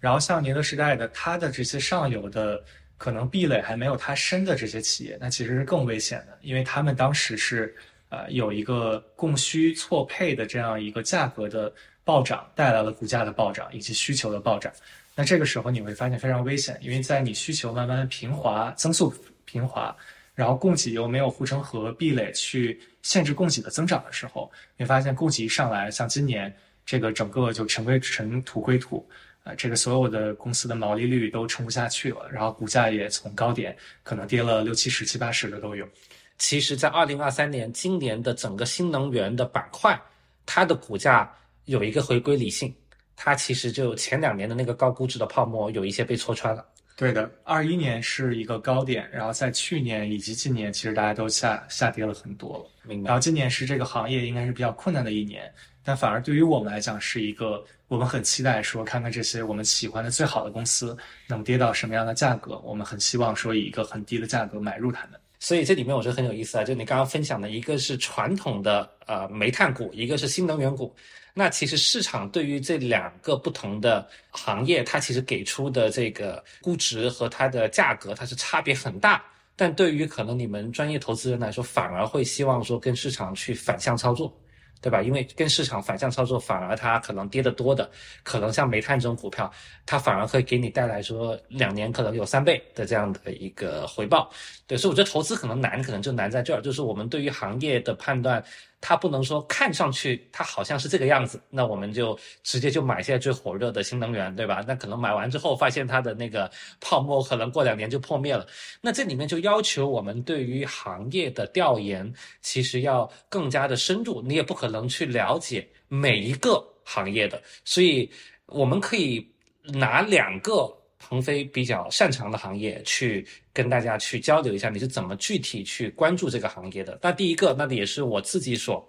然后像宁德时代的，它的这些上游的可能壁垒还没有它深的这些企业，那其实是更危险的，因为他们当时是。呃，有一个供需错配的这样一个价格的暴涨，带来了股价的暴涨以及需求的暴涨。那这个时候你会发现非常危险，因为在你需求慢慢平滑、增速平滑，然后供给又没有护城河壁垒去限制供给的增长的时候，你发现供给一上来，像今年这个整个就尘归尘、土归土，啊，这个所有的公司的毛利率都撑不下去了，然后股价也从高点可能跌了六七十、七八十的都有。其实，在二零二三年，今年的整个新能源的板块，它的股价有一个回归理性，它其实就前两年的那个高估值的泡沫有一些被戳穿了。对的，二一年是一个高点，然后在去年以及今年，其实大家都下下跌了很多了。明白。然后今年是这个行业应该是比较困难的一年，但反而对于我们来讲是一个我们很期待说，看看这些我们喜欢的最好的公司能跌到什么样的价格，我们很希望说以一个很低的价格买入它们。所以这里面我觉得很有意思啊，就你刚刚分享的一个是传统的呃煤炭股，一个是新能源股。那其实市场对于这两个不同的行业，它其实给出的这个估值和它的价格，它是差别很大。但对于可能你们专业投资人来说，反而会希望说跟市场去反向操作。对吧？因为跟市场反向操作，反而它可能跌得多的，可能像煤炭这种股票，它反而会给你带来说两年可能有三倍的这样的一个回报。对，所以我觉得投资可能难，可能就难在这儿，就是我们对于行业的判断。它不能说看上去它好像是这个样子，那我们就直接就买现在最火热的新能源，对吧？那可能买完之后发现它的那个泡沫可能过两年就破灭了。那这里面就要求我们对于行业的调研其实要更加的深入，你也不可能去了解每一个行业的，所以我们可以拿两个。鹏飞比较擅长的行业，去跟大家去交流一下，你是怎么具体去关注这个行业的？那第一个，那也是我自己所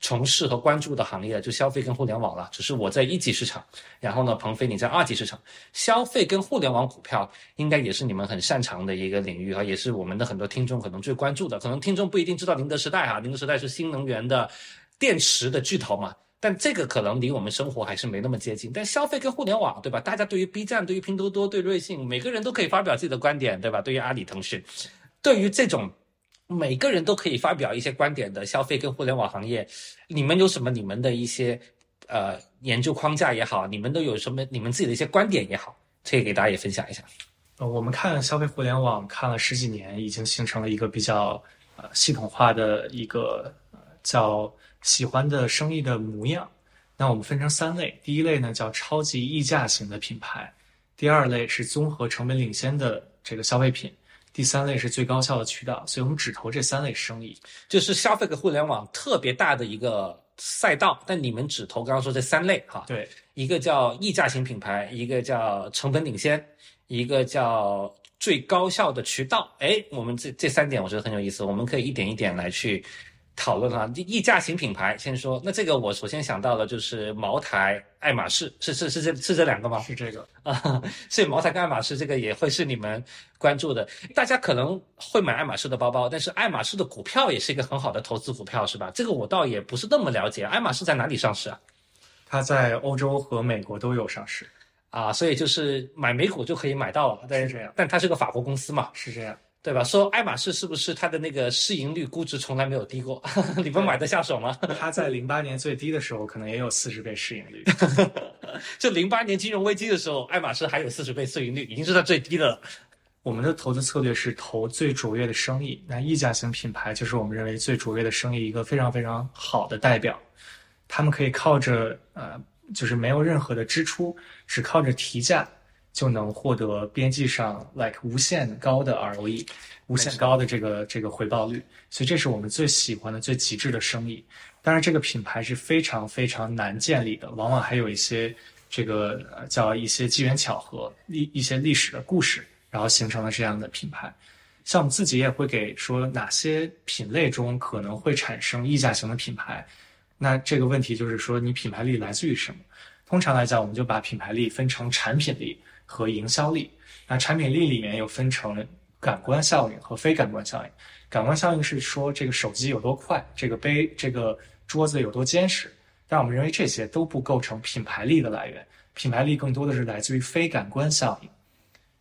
从事和关注的行业，就消费跟互联网了。只是我在一级市场，然后呢，鹏飞你在二级市场，消费跟互联网股票应该也是你们很擅长的一个领域啊，也是我们的很多听众可能最关注的。可能听众不一定知道宁德时代哈，宁德时代是新能源的电池的巨头嘛。但这个可能离我们生活还是没那么接近。但消费跟互联网，对吧？大家对于 B 站、对于拼多多、对瑞幸，每个人都可以发表自己的观点，对吧？对于阿里、腾讯，对于这种每个人都可以发表一些观点的消费跟互联网行业，你们有什么你们的一些呃研究框架也好，你们都有什么你们自己的一些观点也好，可以给大家也分享一下。呃，我们看消费互联网看了十几年，已经形成了一个比较呃系统化的一个叫。喜欢的生意的模样，那我们分成三类。第一类呢叫超级溢价型的品牌，第二类是综合成本领先的这个消费品，第三类是最高效的渠道。所以我们只投这三类生意，就是消费和互联网特别大的一个赛道。但你们只投刚刚说这三类哈，对，一个叫溢价型品牌，一个叫成本领先，一个叫最高效的渠道。哎，我们这这三点我觉得很有意思，我们可以一点一点来去。讨论哈，溢价型品牌先说，那这个我首先想到的就是茅台、爱马仕，是是是这是这两个吗？是这个啊，所以茅台跟爱马仕这个也会是你们关注的。大家可能会买爱马仕的包包，但是爱马仕的股票也是一个很好的投资股票，是吧？这个我倒也不是那么了解。爱马仕在哪里上市啊？它在欧洲和美国都有上市啊，所以就是买美股就可以买到了。是这样，但它是个法国公司嘛？是这样。对吧？说爱马仕是不是它的那个市盈率估值从来没有低过？你们买得下手吗？它在零八年最低的时候，可能也有四十倍市盈率。就零八年金融危机的时候，爱马仕还有四十倍市盈率，已经是它最低的了。我们的投资策略是投最卓越的生意，那溢价型品牌就是我们认为最卓越的生意一个非常非常好的代表。他们可以靠着呃，就是没有任何的支出，只靠着提价就能获得边际上 like 无限高的 ROE，无限高的这个这个回报率。所以这是我们最喜欢的、最极致的生意。当然，这个品牌是非常非常难建立的，往往还有一些这个呃叫一些机缘巧合、历一些历史的故事，然后形成了这样的品牌。像我们自己也会给说哪些品类中可能会产生溢价型的品牌。那这个问题就是说，你品牌力来自于什么？通常来讲，我们就把品牌力分成产品力和营销力。那产品力里面又分成感官效应和非感官效应。感官效应是说这个手机有多快，这个杯这个。桌子有多坚实，但我们认为这些都不构成品牌力的来源。品牌力更多的是来自于非感官效应。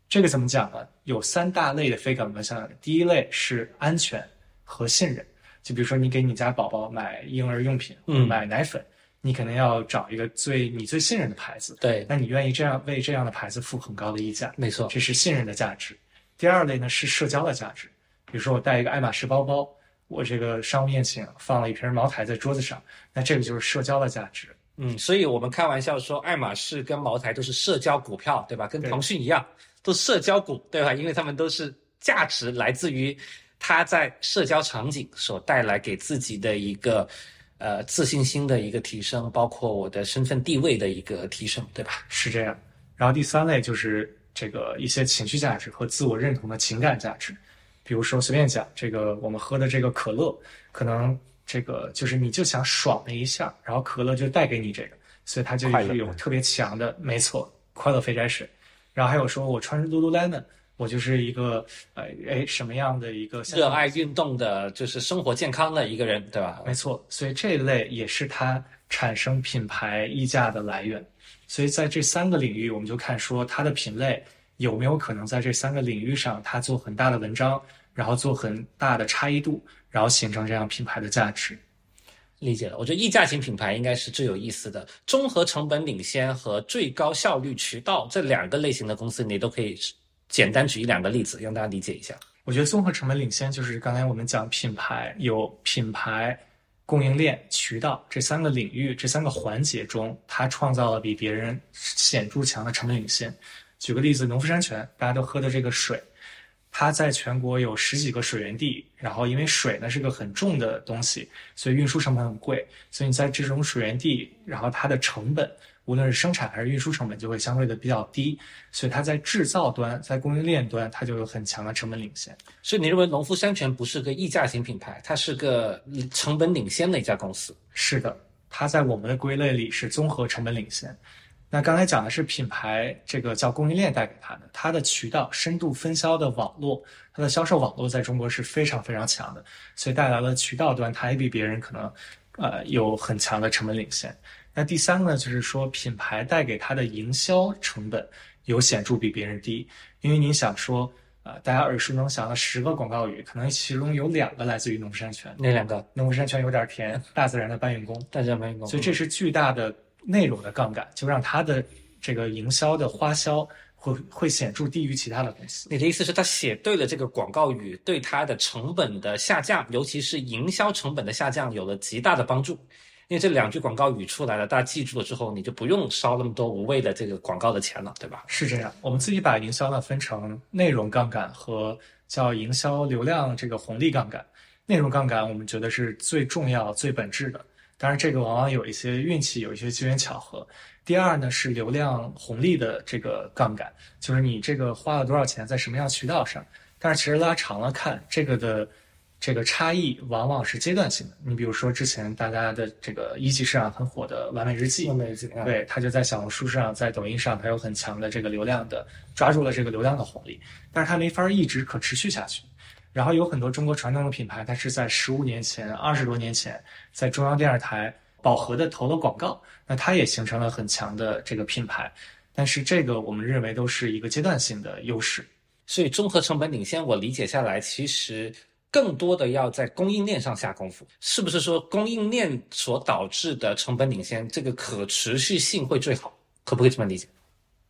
这个怎么讲呢？有三大类的非感官效应。第一类是安全和信任。就比如说，你给你家宝宝买婴儿用品，嗯，买奶粉，你可能要找一个最你最信任的牌子。对，那你愿意这样为这样的牌子付很高的溢价？没错，这是信任的价值。第二类呢是社交的价值。比如说，我带一个爱马仕包包。我这个商务宴请放了一瓶茅台在桌子上，那这个就是社交的价值。嗯，所以我们开玩笑说，爱马仕跟茅台都是社交股票，对吧？跟腾讯一样，都社交股，对吧？因为他们都是价值来自于它在社交场景所带来给自己的一个呃自信心的一个提升，包括我的身份地位的一个提升，对吧？是这样。然后第三类就是这个一些情绪价值和自我认同的情感价值。比如说，随便讲，这个我们喝的这个可乐，可能这个就是你就想爽了一下，然后可乐就带给你这个，所以它就有特别强的，没错，快乐肥宅水。然后还有说我穿 Lululemon，我就是一个呃哎什么样的一个热爱运动的，就是生活健康的一个人，对吧？没错，所以这一类也是它产生品牌溢价的来源。所以在这三个领域，我们就看说它的品类。有没有可能在这三个领域上，它做很大的文章，然后做很大的差异度，然后形成这样品牌的价值？理解了。我觉得溢价型品牌应该是最有意思的，综合成本领先和最高效率渠道这两个类型的公司，你都可以简单举一两个例子，让大家理解一下。我觉得综合成本领先就是刚才我们讲品牌有品牌、供应链、渠道这三个领域这三个环节中，它创造了比别人显著强的成本领先。举个例子，农夫山泉大家都喝的这个水，它在全国有十几个水源地，然后因为水呢是个很重的东西，所以运输成本很贵，所以你在这种水源地，然后它的成本，无论是生产还是运输成本就会相对的比较低，所以它在制造端，在供应链端，它就有很强的成本领先。所以你认为农夫山泉不是个溢价型品牌，它是个成本领先的一家公司？是的，它在我们的归类里是综合成本领先。那刚才讲的是品牌，这个叫供应链带给它的，它的渠道深度分销的网络，它的销售网络在中国是非常非常强的，所以带来了渠道端，它也比别人可能，呃，有很强的成本领先。那第三个呢，就是说品牌带给它的营销成本有显著比别人低，因为你想说，呃，大家耳熟能详的十个广告语，可能其中有两个来自于农夫山泉，哪两个？农夫山泉有点甜，大自然的搬运工，大自然搬运工，所以这是巨大的。内容的杠杆就让它的这个营销的花销会会显著低于其他的公司。你的意思是，他写对了这个广告语，对它的成本的下降，尤其是营销成本的下降，有了极大的帮助。因为这两句广告语出来了，大家记住了之后，你就不用烧那么多无谓的这个广告的钱了，对吧？是这样。我们自己把营销呢分成内容杠杆和叫营销流量这个红利杠杆。内容杠杆我们觉得是最重要、最本质的。当然，这个往往有一些运气，有一些机缘巧合。第二呢，是流量红利的这个杠杆，就是你这个花了多少钱在什么样渠道上。但是其实拉长了看，这个的这个差异往往是阶段性的。你比如说之前大家的这个一级市场很火的完美日记，完美日记，对，它就在小红书上，在抖音上，它有很强的这个流量的，抓住了这个流量的红利，但是它没法一直可持续下去。然后有很多中国传统的品牌，它是在十五年前、二十多年前，在中央电视台饱和的投了广告，那它也形成了很强的这个品牌。但是这个我们认为都是一个阶段性的优势。所以综合成本领先，我理解下来，其实更多的要在供应链上下功夫。是不是说供应链所导致的成本领先，这个可持续性会最好？可不可以这么理解？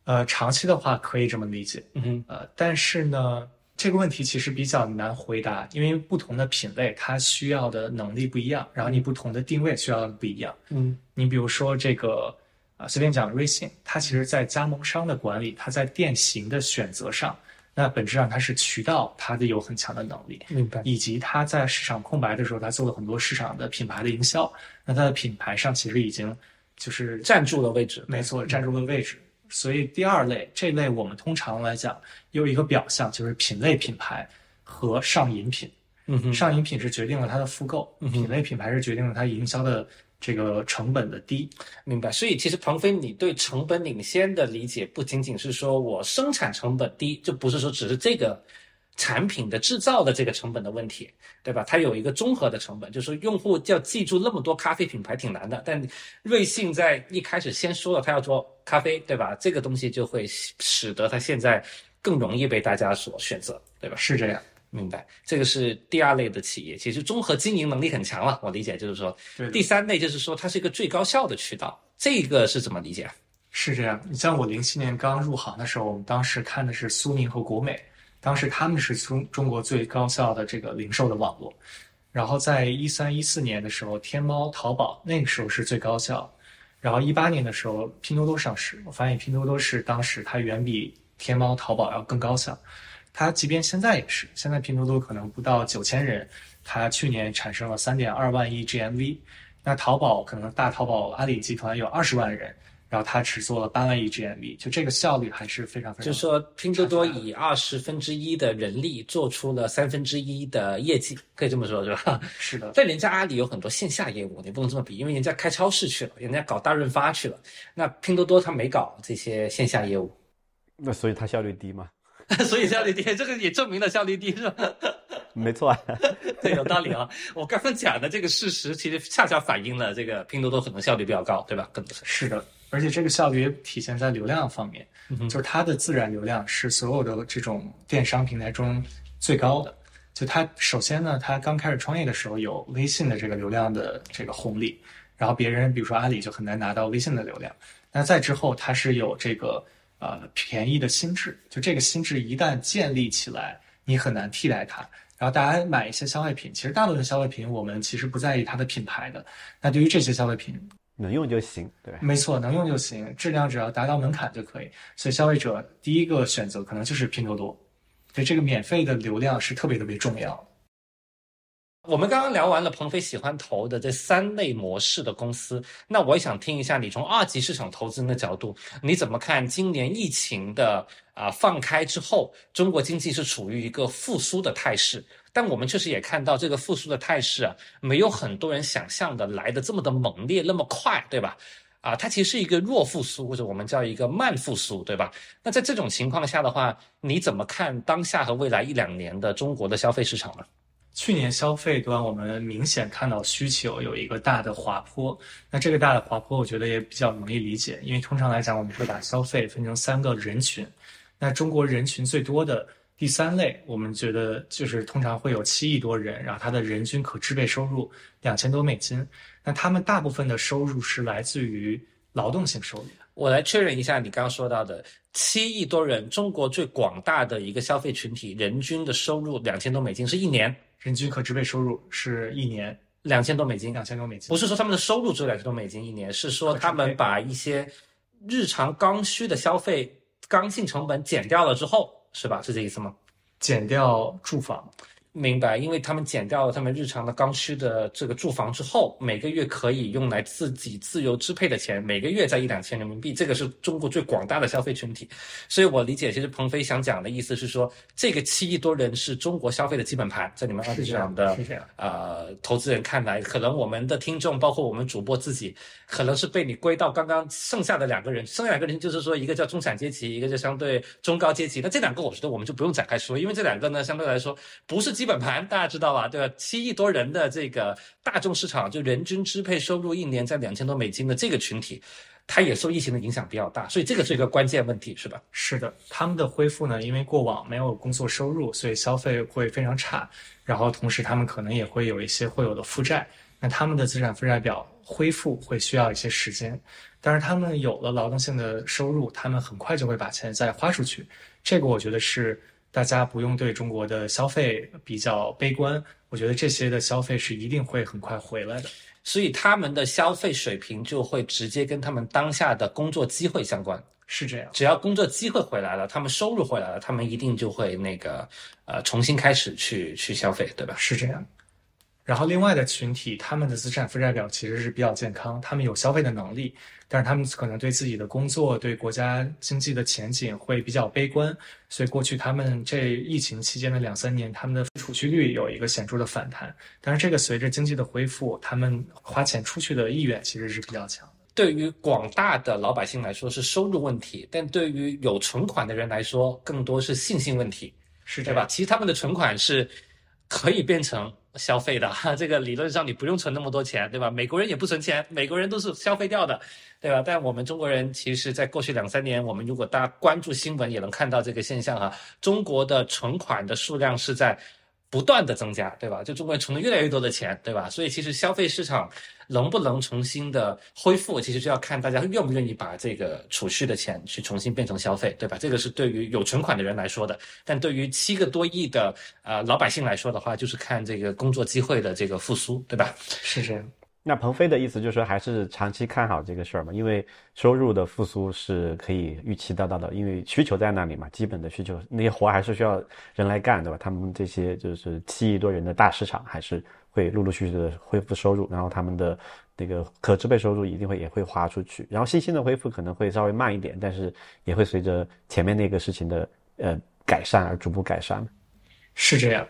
呃，长期的话可以这么理解。嗯哼，呃，但是呢。这个问题其实比较难回答，因为不同的品类它需要的能力不一样，然后你不同的定位需要的不一样。嗯你比如说这个啊，随便讲瑞幸，它其实在加盟商的管理，它在店型的选择上，那本质上它是渠道，它的有很强的能力，明白。以及它在市场空白的时候，它做了很多市场的品牌的营销，那它的品牌上其实已经就是站住了位置，没错，占住了位置。所以第二类这类我们通常来讲有一个表象，就是品类品牌和上饮品。嗯哼，上饮品是决定了它的复购，嗯品类品牌是决定了它营销的这个成本的低。明白。所以其实鹏飞，你对成本领先的理解不仅仅是说我生产成本低，就不是说只是这个产品的制造的这个成本的问题，对吧？它有一个综合的成本，就是用户要记住那么多咖啡品牌挺难的，但瑞幸在一开始先说了他要做咖啡，对吧？这个东西就会使得它现在更容易被大家所选择，对吧？是这样，明白，这个是第二类的企业，其实综合经营能力很强了。我理解就是说，对第三类就是说它是一个最高效的渠道，这个是怎么理解？是这样。你像我零七年刚入行的时候，我们当时看的是苏宁和国美，当时他们是中中国最高效的这个零售的网络。然后在一三一四年的时候，天猫、淘宝那个时候是最高效。然后一八年的时候，拼多多上市，我发现拼多多是当时它远比天猫、淘宝要更高效。它即便现在也是，现在拼多多可能不到九千人，它去年产生了三点二万亿 GMV。那淘宝可能大淘宝阿里集团有二十万人，然后它只做了八万亿 GMV，就这个效率还是非常非常。就是说，拼多多以二十分之一的人力做出了三分之一的业绩，可以这么说，是吧？是的，但人家阿里有很多线下业务，你不能这么比，因为人家开超市去了，人家搞大润发去了。那拼多多它没搞这些线下业务，那所以它效率低嘛？所以效率低，这个也证明了效率低，是吧？没错啊，对，有道理啊。我刚刚讲的这个事实，其实恰恰反映了这个拼多多可能效率比较高，对吧？更多是。是的，而且这个效率也体现在流量方面，嗯就是它的自然流量是所有的这种电商平台中最高的。就它首先呢，它刚开始创业的时候有微信的这个流量的这个红利，然后别人比如说阿里就很难拿到微信的流量。那再之后，它是有这个呃便宜的心智，就这个心智一旦建立起来，你很难替代它。然后大家买一些消费品，其实大部分消费品我们其实不在意它的品牌的。那对于这些消费品，能用就行，对吧？没错，能用就行，质量只要达到门槛就可以。所以消费者第一个选择可能就是拼多多，对这个免费的流量是特别特别重要的。我们刚刚聊完了鹏飞喜欢投的这三类模式的公司，那我也想听一下你从二级市场投资人的角度，你怎么看今年疫情的啊、放开之后，中国经济是处于一个复苏的态势，但我们确实也看到这个复苏的态势啊，没有很多人想象的来的这么的猛烈，那么快，对吧？啊，它其实是一个弱复苏，或者我们叫一个慢复苏，对吧？那在这种情况下的话，你怎么看当下和未来一两年的中国的消费市场呢？去年消费端我们明显看到需求有一个大的滑坡，那这个大的滑坡我觉得也比较容易理解，因为通常来讲我们会把消费分成三个人群，那中国人群最多的第三类，我们觉得就是通常会有七亿多人，然后他的人均可支配收入两千多美金，那他们大部分的收入是来自于劳动性收入。我来确认一下你刚刚说到的七亿多人，中国最广大的一个消费群体，人均的收入两千多美金，是一年人均可支配收入是一年两千多美金，两千多美金，不是说他们的收入只有两千多美金一年，是说他们把一些日常刚需的消费刚性成本减掉了之后，是吧？是这意思吗？减掉住房，明白，因为他们减掉了他们日常的刚需的这个住房之后，每个月可以用来自己自由支配的钱，每个月在一两千人民币，这个是中国最广大的消费群体。所以我理解，其实鹏飞想讲的意思是说，这个七亿多人是中国消费的基本盘，在你们二级市场的是这样，呃投资人看来，可能我们的听众，包括我们主播自己，可能是被你归到刚刚剩下的两个人，剩下两个人就是说，一个叫中产阶级，一个叫相对中高阶级。那这两个，我觉得我们就不用展开说，因为这两个呢，相对来说不是基本盘，大家知道吧？对吧？七亿多人的这个大众市场，就人均支配收入一年在两千多美金的这个群体，它也受疫情的影响比较大，所以这个是一个关键问题，是吧？是的，他们的恢复呢，因为过往没有工作收入，所以消费会非常差，然后同时他们可能也会有一些会有的负债，那他们的资产负债表恢复会需要一些时间，但是他们有了劳动性的收入，他们很快就会把钱再花出去，这个我觉得是。大家不用对中国的消费比较悲观，我觉得这些的消费是一定会很快回来的。所以他们的消费水平就会直接跟他们当下的工作机会相关。是这样，只要工作机会回来了，他们收入回来了，他们一定就会那个呃重新开始去去消费，对吧？是这样。然后另外的群体，他们的资产负债表其实是比较健康，他们有消费的能力，但是他们可能对自己的工作、对国家经济的前景会比较悲观，所以过去他们这疫情期间的两三年，他们的储蓄率有一个显著的反弹。但是这个随着经济的恢复，他们花钱出去的意愿其实是比较强。对于广大的老百姓来说是收入问题，但对于有存款的人来说，更多是信心问题，是对吧？其实他们的存款是可以变成消费的哈，这个理论上你不用存那么多钱，对吧？美国人也不存钱，美国人都是消费掉的，对吧？但我们中国人其实，在过去两三年，我们如果大家关注新闻，也能看到这个现象哈，中国的存款的数量是在。不断的增加，对吧？就中国人存了越来越多的钱，对吧？所以其实消费市场能不能重新的恢复，其实就要看大家愿不愿意把这个储蓄的钱去重新变成消费，对吧？这个是对于有存款的人来说的，但对于七个多亿的呃老百姓来说的话，就是看这个工作机会的这个复苏，对吧？是这样。那鹏飞的意思就是说，还是长期看好这个事儿嘛？因为收入的复苏是可以预期得到的，因为需求在那里嘛，基本的需求那些活还是需要人来干，对吧？他们这些就是七亿多人的大市场，还是会陆陆续续的恢复收入，然后他们的那个可支配收入一定会也会花出去，然后信心的恢复可能会稍微慢一点，但是也会随着前面那个事情的呃改善而逐步改善。是这样，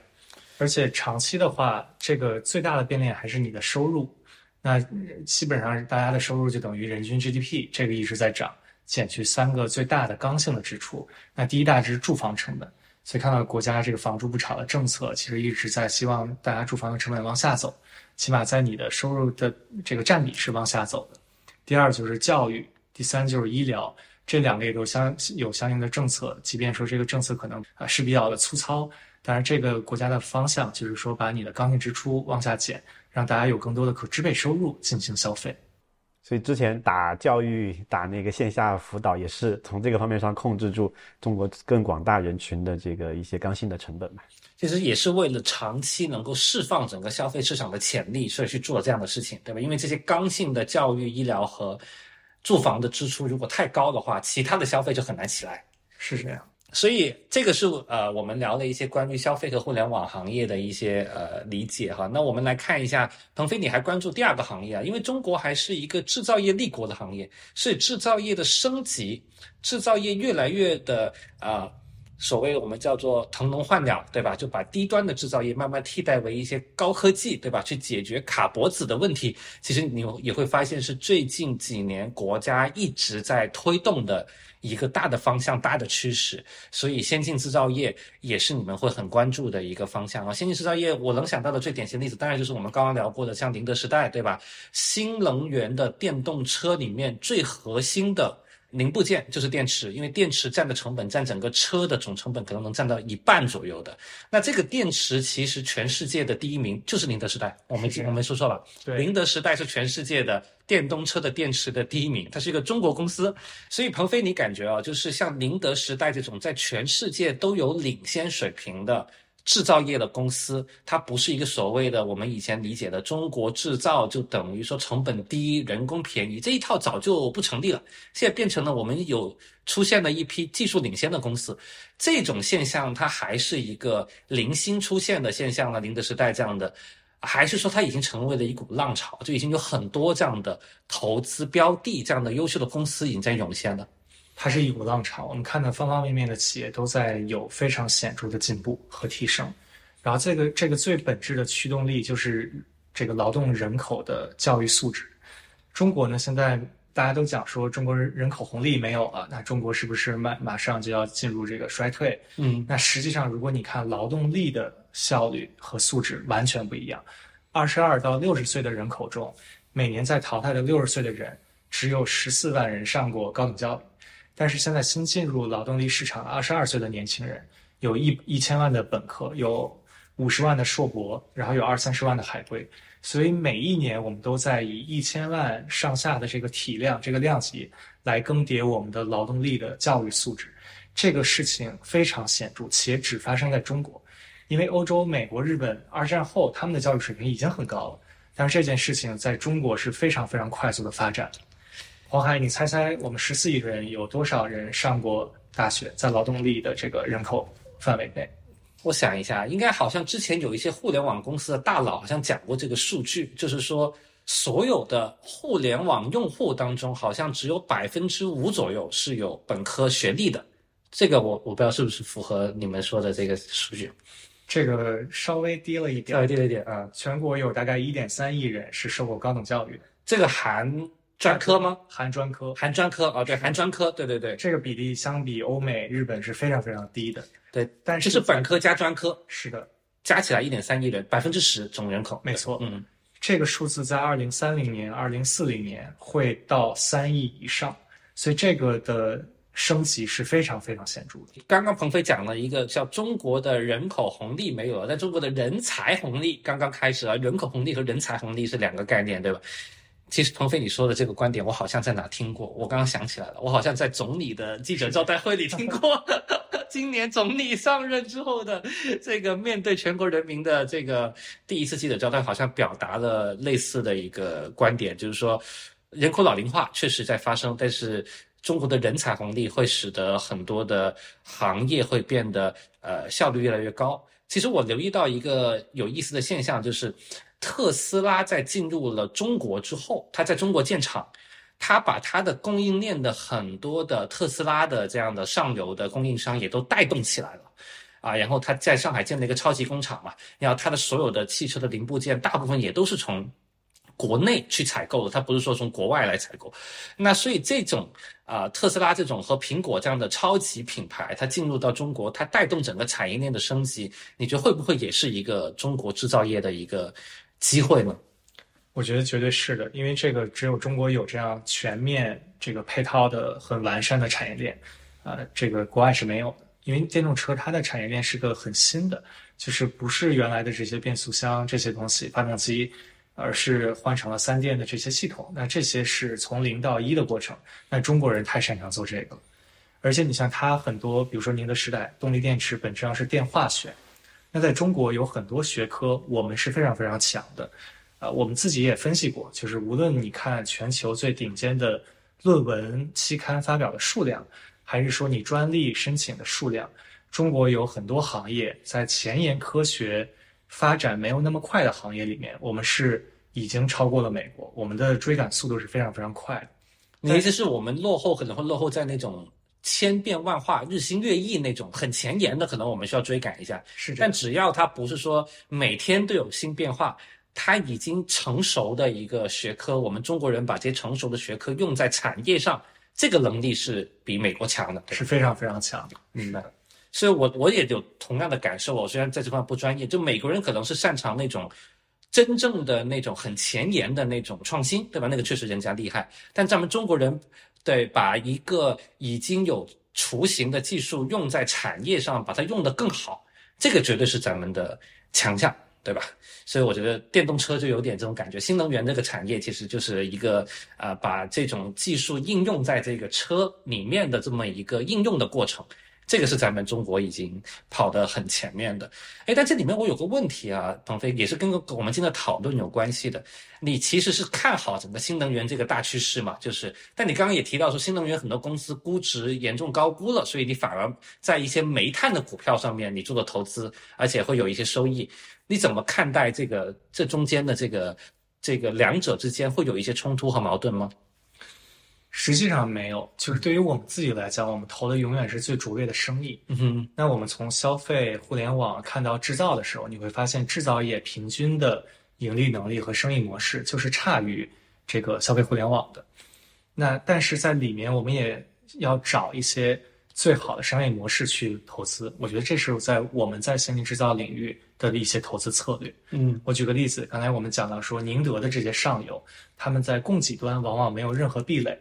而且长期的话，这个最大的变量还是你的收入。那基本上大家的收入就等于人均 GDP，这个一直在涨，减去三个最大的刚性的支出。那第一大支住房成本，所以看到国家这个房住不炒的政策，其实一直在希望大家住房的成本往下走，起码在你的收入的这个占比是往下走的。第二就是教育，第三就是医疗，这两个也都相有相应的政策，即便说这个政策可能啊是比较的粗糙，但是这个国家的方向就是说把你的刚性支出往下减。让大家有更多的可支配收入进行消费，所以之前打教育、打那个线下辅导，也是从这个方面上控制住中国更广大人群的这个一些刚性的成本嘛。其实也是为了长期能够释放整个消费市场的潜力，所以去做这样的事情，对吧？因为这些刚性的教育、医疗和住房的支出如果太高的话，其他的消费就很难起来。是这样。所以这个是呃，我们聊了一些关于消费和互联网行业的一些呃理解哈。那我们来看一下，鹏飞，你还关注第二个行业啊？因为中国还是一个制造业立国的行业，所以制造业的升级，制造业越来越的啊，所谓我们叫做腾笼换鸟，对吧？就把低端的制造业慢慢替代为一些高科技，对吧？去解决卡脖子的问题。其实你也会发现，是最近几年国家一直在推动的。一个大的方向，大的趋势，所以先进制造业也是你们会很关注的一个方向啊。先进制造业，我能想到的最典型的例子，当然就是我们刚刚聊过的，像宁德时代，对吧？新能源的电动车里面最核心的。零部件就是电池，因为电池占的成本占整个车的总成本可能能占到一半左右的。那这个电池其实全世界的第一名就是宁德时代，我没我没说错吧？对，宁德时代是全世界的电动车的电池的第一名，它是一个中国公司。所以鹏飞，你感觉啊，就是像宁德时代这种在全世界都有领先水平的。制造业的公司，它不是一个所谓的我们以前理解的中国制造就等于说成本低、人工便宜这一套早就不成立了。现在变成了我们有出现了一批技术领先的公司，这种现象它还是一个零星出现的现象呢？宁德时代这样的，还是说它已经成为了一股浪潮，就已经有很多这样的投资标的、这样的优秀的公司已经在涌现了。它是一股浪潮，我们看到方方面面的企业都在有非常显著的进步和提升，然后这个这个最本质的驱动力就是这个劳动人口的教育素质。中国呢，现在大家都讲说中国人人口红利没有了，那中国是不是马马上就要进入这个衰退？嗯，那实际上如果你看劳动力的效率和素质完全不一样，二十二到六十岁的人口中，每年在淘汰的六十岁的人，只有十四万人上过高等教育。但是现在新进入劳动力市场二十二岁的年轻人，有一一千万的本科，有五十万的硕博，然后有二三十万的海归，所以每一年我们都在以一千万上下的这个体量、这个量级来更迭我们的劳动力的教育素质。这个事情非常显著，且只发生在中国，因为欧洲、美国、日本二战后他们的教育水平已经很高了，但是这件事情在中国是非常非常快速的发展。黄海，你猜猜我们十四亿人有多少人上过大学，在劳动力的这个人口范围内？我想一下，应该好像之前有一些互联网公司的大佬好像讲过这个数据，就是说所有的互联网用户当中，好像只有百分之五左右是有本科学历的。这个我我不知道是不是符合你们说的这个数据，这个稍微低了一点，稍微低了一点啊。全国有大概一点三亿人是受过高等教育的，这个含。专科吗？含专科，含专科哦，对，含专科，对对对，这个比例相比欧美、日本是非常非常低的。对，但是这是本科加专科，是的，加起来一点三亿人，百分之十总人口，没错。嗯，这个数字在二零三零年、二零四零年会到三亿以上，所以这个的升级是非常非常显著的。刚刚鹏飞讲了一个叫中国的人口红利没有了，但中国的人才红利刚刚开始啊，人口红利和人才红利是两个概念，对吧？其实鹏飞你说的这个观点，我好像在哪听过。我刚刚想起来了，我好像在总理的记者招待会里听过。今年总理上任之后的这个面对全国人民的这个第一次记者招待，好像表达了类似的一个观点，就是说人口老龄化确实在发生，但是中国的人才红利会使得很多的行业会变得呃效率越来越高。其实我留意到一个有意思的现象，就是。特斯拉在进入了中国之后，它在中国建厂，它把它的供应链的很多的特斯拉的这样的上游的供应商也都带动起来了，啊，然后它在上海建了一个超级工厂嘛，然后它的所有的汽车的零部件大部分也都是从。国内去采购的，它不是说从国外来采购，那所以这种啊，特斯拉这种和苹果这样的超级品牌，它进入到中国，它带动整个产业链的升级，你觉得会不会也是一个中国制造业的一个机会呢？我觉得绝对是的，因为这个只有中国有这样全面这个配套的很完善的产业链，啊，这个国外是没有的。因为电动车它的产业链是个很新的，就是不是原来的这些变速箱这些东西，发动机。而是换成了三电的这些系统，那这些是从零到一的过程。那中国人太擅长做这个了，而且你像它很多，比如说宁德时代动力电池本质上是电化学，那在中国有很多学科我们是非常非常强的，啊，我们自己也分析过，就是无论你看全球最顶尖的论文期刊发表的数量，还是说你专利申请的数量，中国有很多行业在前沿科学。发展没有那么快的行业里面，我们是已经超过了美国，我们的追赶速度是非常非常快的。你的意思是我们落后可能会落后在那种千变万化、日新月异那种很前沿的，可能我们需要追赶一下。是，但只要它不是说每天都有新变化，它已经成熟的一个学科，我们中国人把这些成熟的学科用在产业上，这个能力是比美国强的，是非常非常强的。明白。所以，我我也有同样的感受。我虽然在这块不专业，就美国人可能是擅长那种真正的那种很前沿的那种创新，对吧？那个确实人家厉害。但咱们中国人，对，把一个已经有雏形的技术用在产业上，把它用得更好，这个绝对是咱们的强项，对吧？所以我觉得电动车就有点这种感觉。新能源这个产业其实就是一个呃，把这种技术应用在这个车里面的这么一个应用的过程。这个是咱们中国已经跑得很前面的，哎，但这里面我有个问题啊，鹏飞也是跟我们今天的讨论有关系的。你其实是看好整个新能源这个大趋势嘛？就是，但你刚刚也提到说，新能源很多公司估值严重高估了，所以你反而在一些煤炭的股票上面你做了投资，而且会有一些收益。你怎么看待这个这中间的这个这个两者之间会有一些冲突和矛盾吗？实际上没有，就是对于我们自己来讲，我们投的永远是最卓越的生意。嗯哼，那我们从消费、互联网看到制造的时候，你会发现制造业平均的盈利能力和生意模式就是差于这个消费互联网的。那但是在里面，我们也要找一些最好的商业模式去投资。我觉得这是在我们在先进制造领域的一些投资策略。嗯，我举个例子，刚才我们讲到说，宁德的这些上游，他们在供给端往往没有任何壁垒。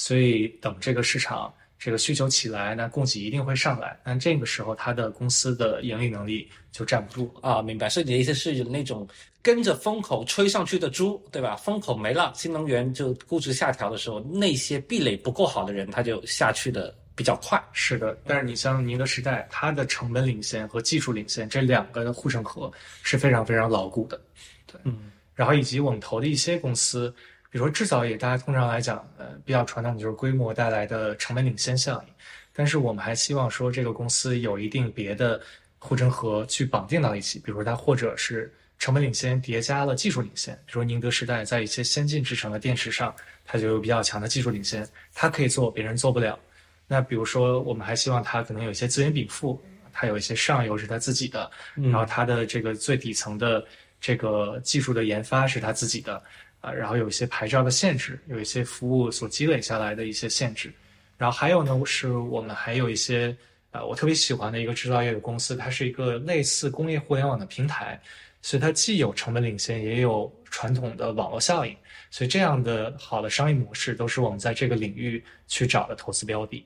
所以等这个市场这个需求起来，那供给一定会上来。那这个时候，它的公司的盈利能力就站不住啊。明白，所以你的意思是那种跟着风口吹上去的猪，对吧？风口没了，新能源就估值下调的时候，那些壁垒不够好的人，他就下去的。比较快。是的，但是你像宁德时代，它的成本领先和技术领先这两个的护城河是非常非常牢固的。对，嗯，然后以及我们投的一些公司，比如说制造业，大家通常来讲，呃，比较传统的就是规模带来的成本领先效应。但是我们还希望说这个公司有一定别的护城河去绑定到一起，比如说它或者是成本领先叠加了技术领先，比如说宁德时代在一些先进制成的电池上，它就有比较强的技术领先，它可以做别人做不了。那比如说我们还希望它可能有一些资源禀赋，它有一些上游是它自己的，然后它的这个最底层的这个技术的研发是它自己的，啊，然后有一些牌照的限制，有一些服务所积累下来的一些限制。然后还有呢，是我们还有一些呃，我特别喜欢的一个制造业的公司，它是一个类似工业互联网的平台，所以它既有成本领先，也有传统的网络效应，所以这样的好的商业模式都是我们在这个领域去找的投资标的。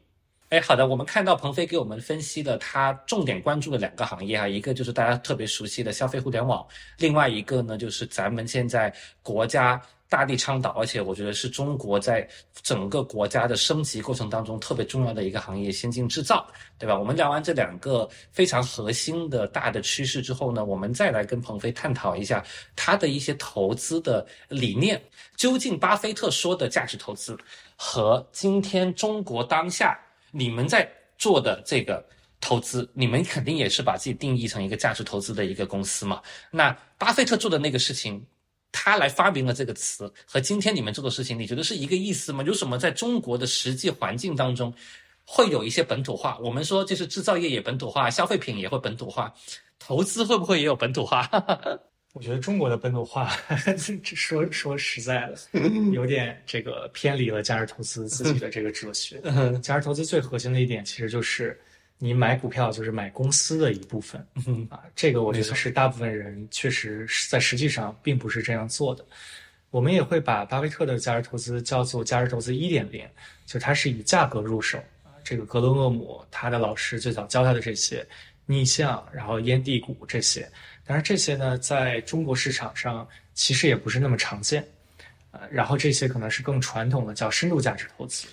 哎，好的，我们看到鹏飞给我们分析了他重点关注的两个行业啊，一个就是大家特别熟悉的消费互联网，另外一个呢就是咱们现在国家。大力倡导，而且我觉得是中国在整个国家的升级过程当中特别重要的一个行业——先进制造，对吧？我们聊完这两个非常核心的大的趋势之后呢，我们再来跟鹏飞探讨一下他的一些投资的理念。究竟巴菲特说的价值投资和今天中国当下你们在做的这个投资，你们肯定也是把自己定义成一个价值投资的一个公司嘛？那巴菲特做的那个事情。他来发明了这个词，和今天你们做的事情，你觉得是一个意思吗？有什么在中国的实际环境当中，会有一些本土化？我们说就是制造业也本土化，消费品也会本土化，投资会不会也有本土化？我觉得中国的本土化，说说实在的，有点这个偏离了价值投资自己的这个哲学。价值投资最核心的一点，其实就是。你买股票就是买公司的一部分，啊，这个我觉得是大部分人确实是在实际上并不是这样做的。我们也会把巴菲特的价值投资叫做价值投资一点零，就它是以价格入手啊。这个格伦厄姆他的老师最早教他的这些逆向，然后烟蒂股这些，但是这些呢，在中国市场上其实也不是那么常见，呃，然后这些可能是更传统的叫深度价值投资。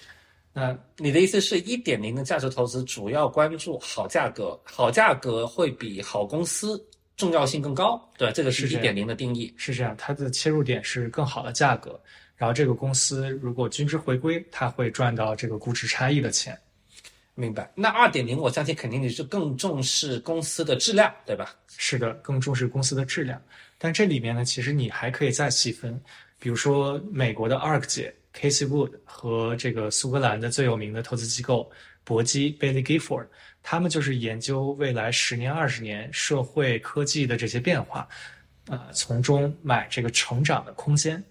那你的意思是一点零的价值投资主要关注好价格，好价格会比好公司重要性更高，对这个是一点零的定义，是这样，它的切入点是更好的价格，然后这个公司如果均值回归，它会赚到这个估值差异的钱。明白。那二点零，我相信肯定你是更重视公司的质量，对吧？是的，更重视公司的质量。但这里面呢，其实你还可以再细分，比如说美国的 ARK 姐。Casey Wood 和这个苏格兰的最有名的投资机构博基 Bailey Gifford，他们就是研究未来十年、二十年社会科技的这些变化，呃，从中买这个成长的空间。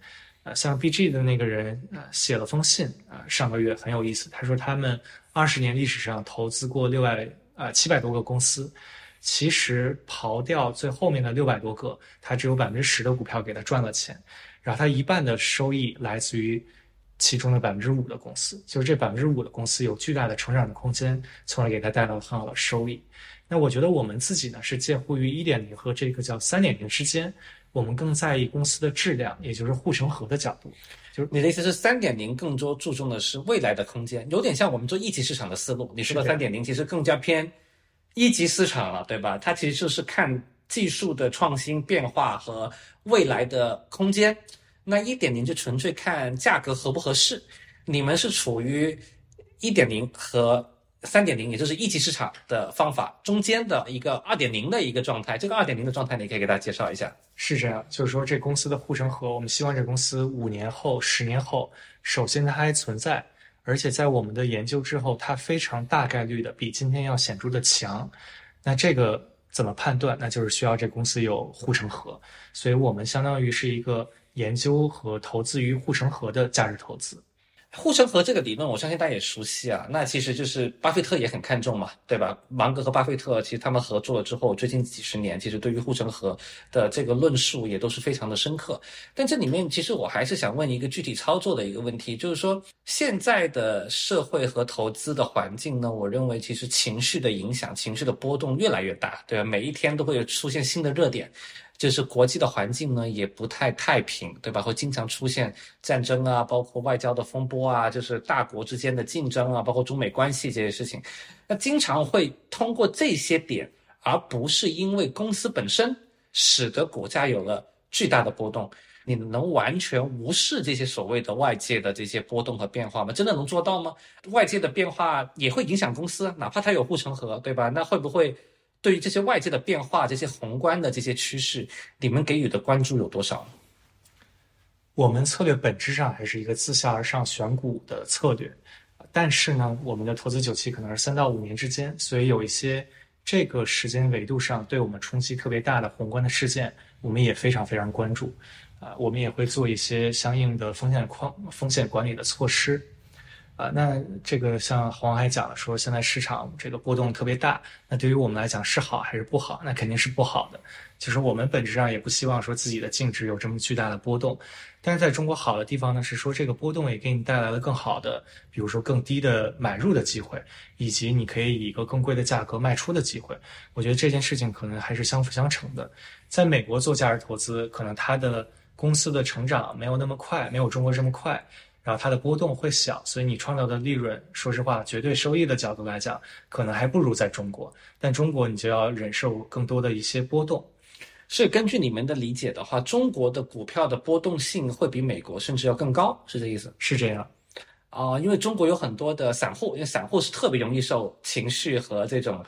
呃，像 BG 的那个人呃写了封信啊，上个月很有意思，他说他们二十年历史上投资过六百呃七百多个公司，其实刨掉最后面的六百多个，他只有百分之十的股票给他赚了钱，然后他一半的收益来自于。其中的百分之五的公司，就是这百分之五的公司有巨大的成长的空间，从而给他带来了很好的收益。那我觉得我们自己呢是介乎于一点零和这个叫三点零之间，我们更在意公司的质量，也就是护城河的角度。就是你的意思是三点零更多注重的是未来的空间，有点像我们做一级市场的思路。你说的三点零其实更加偏一级市场了，对吧？它其实就是看技术的创新变化和未来的空间。那一点零就纯粹看价格合不合适，你们是处于一点零和三点零，也就是一级市场的方法中间的一个二点零的一个状态。这个二点零的状态，你可以给大家介绍一下。是这样，就是说这公司的护城河，我们希望这公司五年后、十年后，首先它还存在，而且在我们的研究之后，它非常大概率的比今天要显著的强。那这个怎么判断？那就是需要这公司有护城河，所以我们相当于是一个。研究和投资于护城河的价值投资，护城河这个理论，我相信大家也熟悉啊。那其实就是巴菲特也很看重嘛，对吧？芒格和巴菲特其实他们合作了之后，最近几十年，其实对于护城河的这个论述也都是非常的深刻。但这里面其实我还是想问一个具体操作的一个问题，就是说现在的社会和投资的环境呢，我认为其实情绪的影响、情绪的波动越来越大，对吧？每一天都会有出现新的热点。就是国际的环境呢也不太太平，对吧？会经常出现战争啊，包括外交的风波啊，就是大国之间的竞争啊，包括中美关系这些事情，那经常会通过这些点，而不是因为公司本身使得股价有了巨大的波动。你能完全无视这些所谓的外界的这些波动和变化吗？真的能做到吗？外界的变化也会影响公司，哪怕它有护城河，对吧？那会不会？对于这些外界的变化、这些宏观的这些趋势，你们给予的关注有多少？我们策略本质上还是一个自下而上选股的策略，但是呢，我们的投资周期可能是三到五年之间，所以有一些这个时间维度上对我们冲击特别大的宏观的事件，我们也非常非常关注。啊，我们也会做一些相应的风险框风险管理的措施。啊，那这个像黄海讲的说，现在市场这个波动特别大，那对于我们来讲是好还是不好？那肯定是不好的。其实我们本质上也不希望说自己的净值有这么巨大的波动，但是在中国好的地方呢，是说这个波动也给你带来了更好的，比如说更低的买入的机会，以及你可以以一个更贵的价格卖出的机会。我觉得这件事情可能还是相辅相成的。在美国做价值投资，可能它的公司的成长没有那么快，没有中国这么快。然后它的波动会小，所以你创造的利润，说实话，绝对收益的角度来讲，可能还不如在中国。但中国你就要忍受更多的一些波动。所以根据你们的理解的话，中国的股票的波动性会比美国甚至要更高，是这意思？是这样。啊，因为中国有很多的散户，因为散户是特别容易受情绪和这种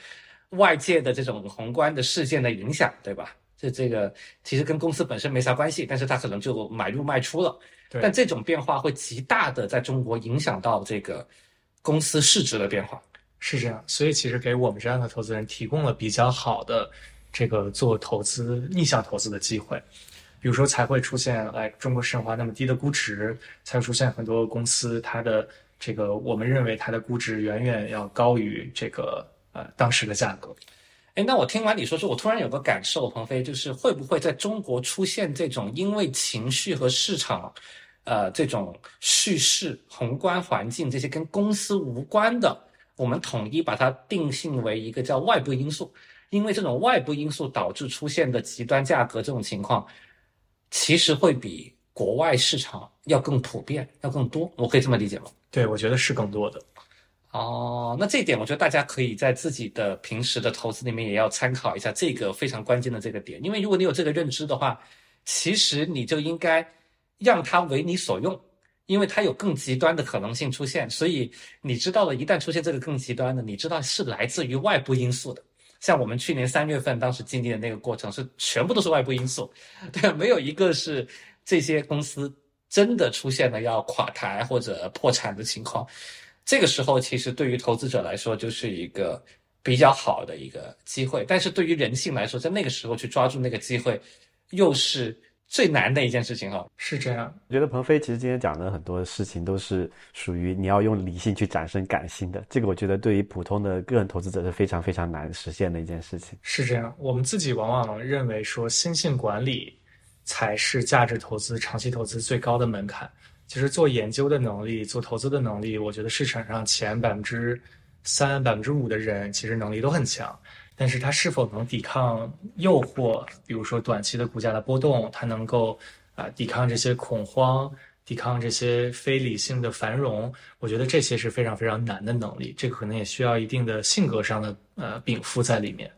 外界的这种宏观的事件的影响，对吧？这这个其实跟公司本身没啥关系，但是他可能就买入卖出了。但这种变化会极大的在中国影响到这个公司市值的变化，是这样。所以其实给我们这样的投资人提供了比较好的这个做投资逆向投资的机会，比如说才会出现哎中国市场化那么低的估值，才会出现很多公司它的这个我们认为它的估值远远要高于这个呃当时的价格。哎，那我听完你说说，我突然有个感受，鹏飞，就是会不会在中国出现这种因为情绪和市场。呃，这种叙事、宏观环境这些跟公司无关的，我们统一把它定性为一个叫外部因素，因为这种外部因素导致出现的极端价格这种情况，其实会比国外市场要更普遍，要更多。我可以这么理解吗？对，我觉得是更多的。哦，那这一点，我觉得大家可以在自己的平时的投资里面也要参考一下这个非常关键的这个点，因为如果你有这个认知的话，其实你就应该。让它为你所用，因为它有更极端的可能性出现，所以你知道了，一旦出现这个更极端的，你知道是来自于外部因素的。像我们去年三月份当时经历的那个过程，是全部都是外部因素，对，没有一个是这些公司真的出现了要垮台或者破产的情况。这个时候，其实对于投资者来说，就是一个比较好的一个机会，但是对于人性来说，在那个时候去抓住那个机会，又是。最难的一件事情哈，是这样。我觉得鹏飞其实今天讲的很多事情都是属于你要用理性去战胜感性的，这个我觉得对于普通的个人投资者是非常非常难实现的一件事情。是这样，我们自己往往认为说心性管理才是价值投资、长期投资最高的门槛。其实做研究的能力、做投资的能力，我觉得市场上前百分之三、百分之五的人其实能力都很强。但是他是否能抵抗诱惑？比如说短期的股价的波动，它能够啊抵抗这些恐慌，抵抗这些非理性的繁荣？我觉得这些是非常非常难的能力，这可能也需要一定的性格上的呃禀赋在里面。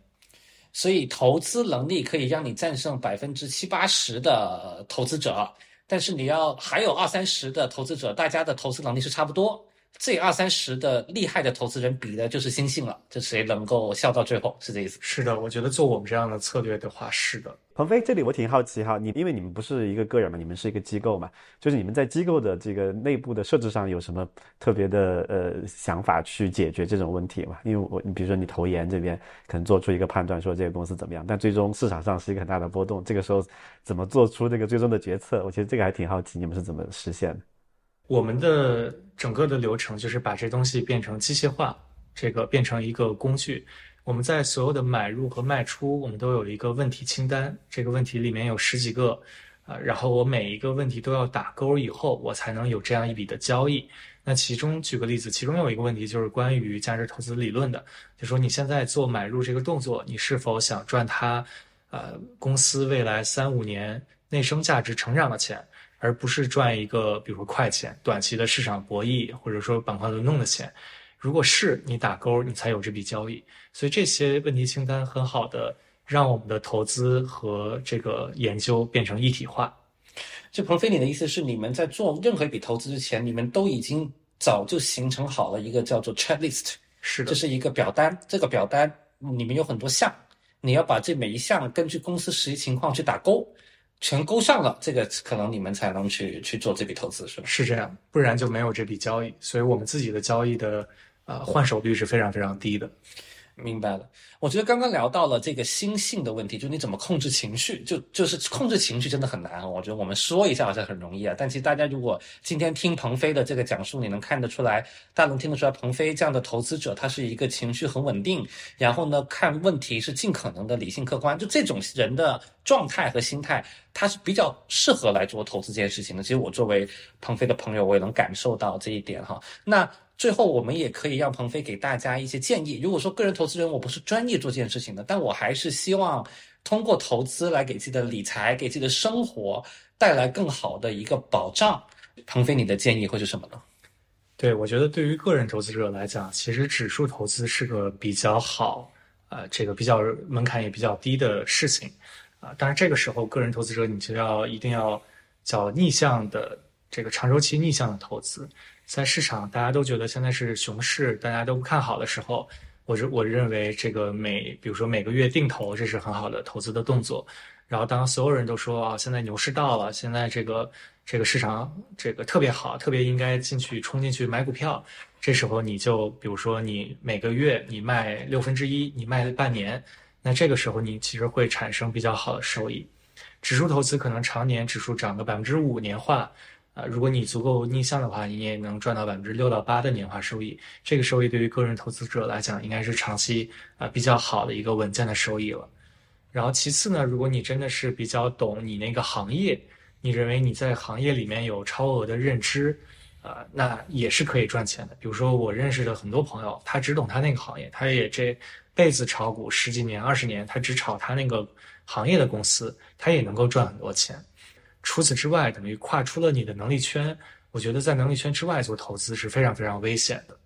所以投资能力可以让你战胜百分之七八十的投资者，但是你要还有二三十的投资者，大家的投资能力是差不多。这二三十的厉害的投资人比的就是心性了，这谁能够笑到最后，是这意思？是的，我觉得做我们这样的策略的话，是的。鹏飞，这里我挺好奇哈，你因为你们不是一个个人嘛，你们是一个机构嘛，就是你们在机构的这个内部的设置上有什么特别的呃想法去解决这种问题嘛？因为我你比如说你投研这边可能做出一个判断说这个公司怎么样，但最终市场上是一个很大的波动，这个时候怎么做出这个最终的决策？我觉得这个还挺好奇，你们是怎么实现的？我们的整个的流程就是把这东西变成机械化，这个变成一个工具。我们在所有的买入和卖出，我们都有一个问题清单，这个问题里面有十几个，啊，然后我每一个问题都要打勾以后，我才能有这样一笔的交易。那其中举个例子，其中有一个问题就是关于价值投资理论的，就说你现在做买入这个动作，你是否想赚它？呃公司未来三五年内生价值成长的钱，而不是赚一个比如说快钱、短期的市场博弈或者说板块轮动的钱。如果是你打勾，你才有这笔交易。所以这些问题清单很好的让我们的投资和这个研究变成一体化。就鹏飞，你的意思是你们在做任何一笔投资之前，你们都已经早就形成好了一个叫做 checklist，是的，这是一个表单。这个表单里面有很多项，你要把这每一项根据公司实际情况去打勾，全勾上了，这个可能你们才能去去做这笔投资，是吧？是这样，不然就没有这笔交易。所以我们自己的交易的。呃，换手率是非常非常低的。明白了，我觉得刚刚聊到了这个心性的问题，就你怎么控制情绪，就就是控制情绪真的很难。我觉得我们说一下好像很容易啊，但其实大家如果今天听鹏飞的这个讲述，你能看得出来，大家能听得出来，鹏飞这样的投资者，他是一个情绪很稳定，然后呢，看问题是尽可能的理性客观，就这种人的状态和心态，他是比较适合来做投资这件事情的。其实我作为鹏飞的朋友，我也能感受到这一点哈。那。最后，我们也可以让鹏飞给大家一些建议。如果说个人投资人我不是专业做这件事情的，但我还是希望通过投资来给自己的理财、给自己的生活带来更好的一个保障。鹏飞，你的建议会是什么呢？对，我觉得对于个人投资者来讲，其实指数投资是个比较好，呃，这个比较门槛也比较低的事情啊。当然，这个时候个人投资者你就要一定要叫逆向的这个长周期逆向的投资。在市场大家都觉得现在是熊市，大家都不看好的时候，我认我认为这个每比如说每个月定投，这是很好的投资的动作。然后当所有人都说啊，现在牛市到了，现在这个这个市场这个特别好，特别应该进去冲进去买股票，这时候你就比如说你每个月你卖六分之一，你卖半年，那这个时候你其实会产生比较好的收益。指数投资可能常年指数涨个百分之五年化。啊，如果你足够逆向的话，你也能赚到百分之六到八的年化收益。这个收益对于个人投资者来讲，应该是长期啊比较好的一个稳健的收益了。然后其次呢，如果你真的是比较懂你那个行业，你认为你在行业里面有超额的认知，啊，那也是可以赚钱的。比如说我认识的很多朋友，他只懂他那个行业，他也这辈子炒股十几年、二十年，他只炒他那个行业的公司，他也能够赚很多钱。除此之外，等于跨出了你的能力圈。我觉得在能力圈之外做投资是非常非常危险的。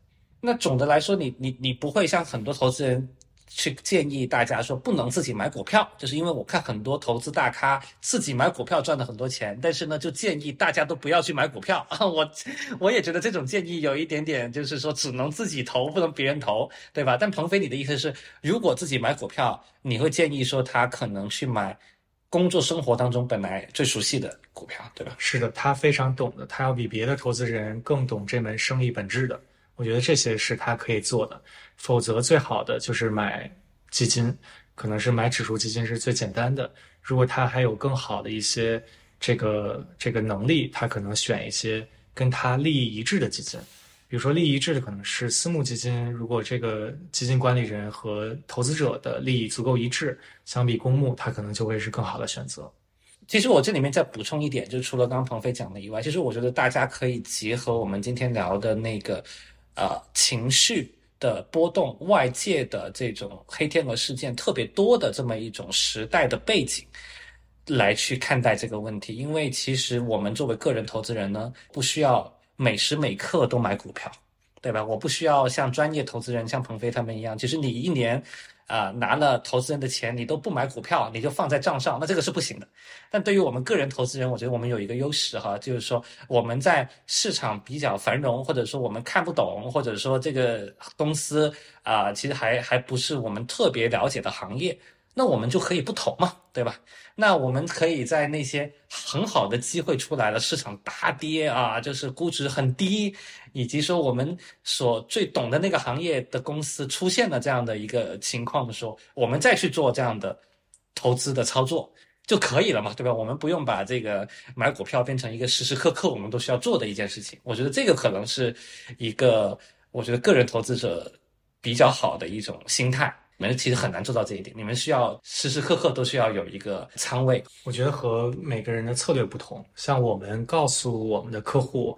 那总的来说，你你你不会像很多投资人去建议大家说不能自己买股票，就是因为我看很多投资大咖自己买股票赚了很多钱，但是呢，就建议大家都不要去买股票。我我也觉得这种建议有一点点，就是说只能自己投，不能别人投，对吧？但鹏飞，你的意思是，如果自己买股票，你会建议说他可能去买？工作生活当中本来最熟悉的股票，对吧？是的，他非常懂的，他要比别的投资人更懂这门生意本质的。我觉得这些是他可以做的。否则，最好的就是买基金，可能是买指数基金是最简单的。如果他还有更好的一些这个这个能力，他可能选一些跟他利益一致的基金。比如说利益一致的可能是私募基金，如果这个基金管理人和投资者的利益足够一致，相比公募，它可能就会是更好的选择。其实我这里面再补充一点，就除了刚刚鹏飞讲的以外，其实我觉得大家可以结合我们今天聊的那个，呃，情绪的波动、外界的这种黑天鹅事件特别多的这么一种时代的背景，来去看待这个问题。因为其实我们作为个人投资人呢，不需要。每时每刻都买股票，对吧？我不需要像专业投资人像鹏飞他们一样，其实你一年，啊拿了投资人的钱，你都不买股票，你就放在账上，那这个是不行的。但对于我们个人投资人，我觉得我们有一个优势哈，就是说我们在市场比较繁荣，或者说我们看不懂，或者说这个公司啊，其实还还不是我们特别了解的行业。那我们就可以不投嘛，对吧？那我们可以在那些很好的机会出来了，市场大跌啊，就是估值很低，以及说我们所最懂的那个行业的公司出现了这样的一个情况的时候，我们再去做这样的投资的操作就可以了嘛，对吧？我们不用把这个买股票变成一个时时刻刻我们都需要做的一件事情。我觉得这个可能是一个，我觉得个人投资者比较好的一种心态。你们其实很难做到这一点，你们需要时时刻刻都需要有一个仓位。我觉得和每个人的策略不同，像我们告诉我们的客户，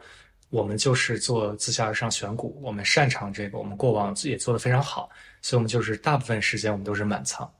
我们就是做自下而上选股，我们擅长这个，我们过往也做得非常好。所以我们就是大部分时间我们都是满仓。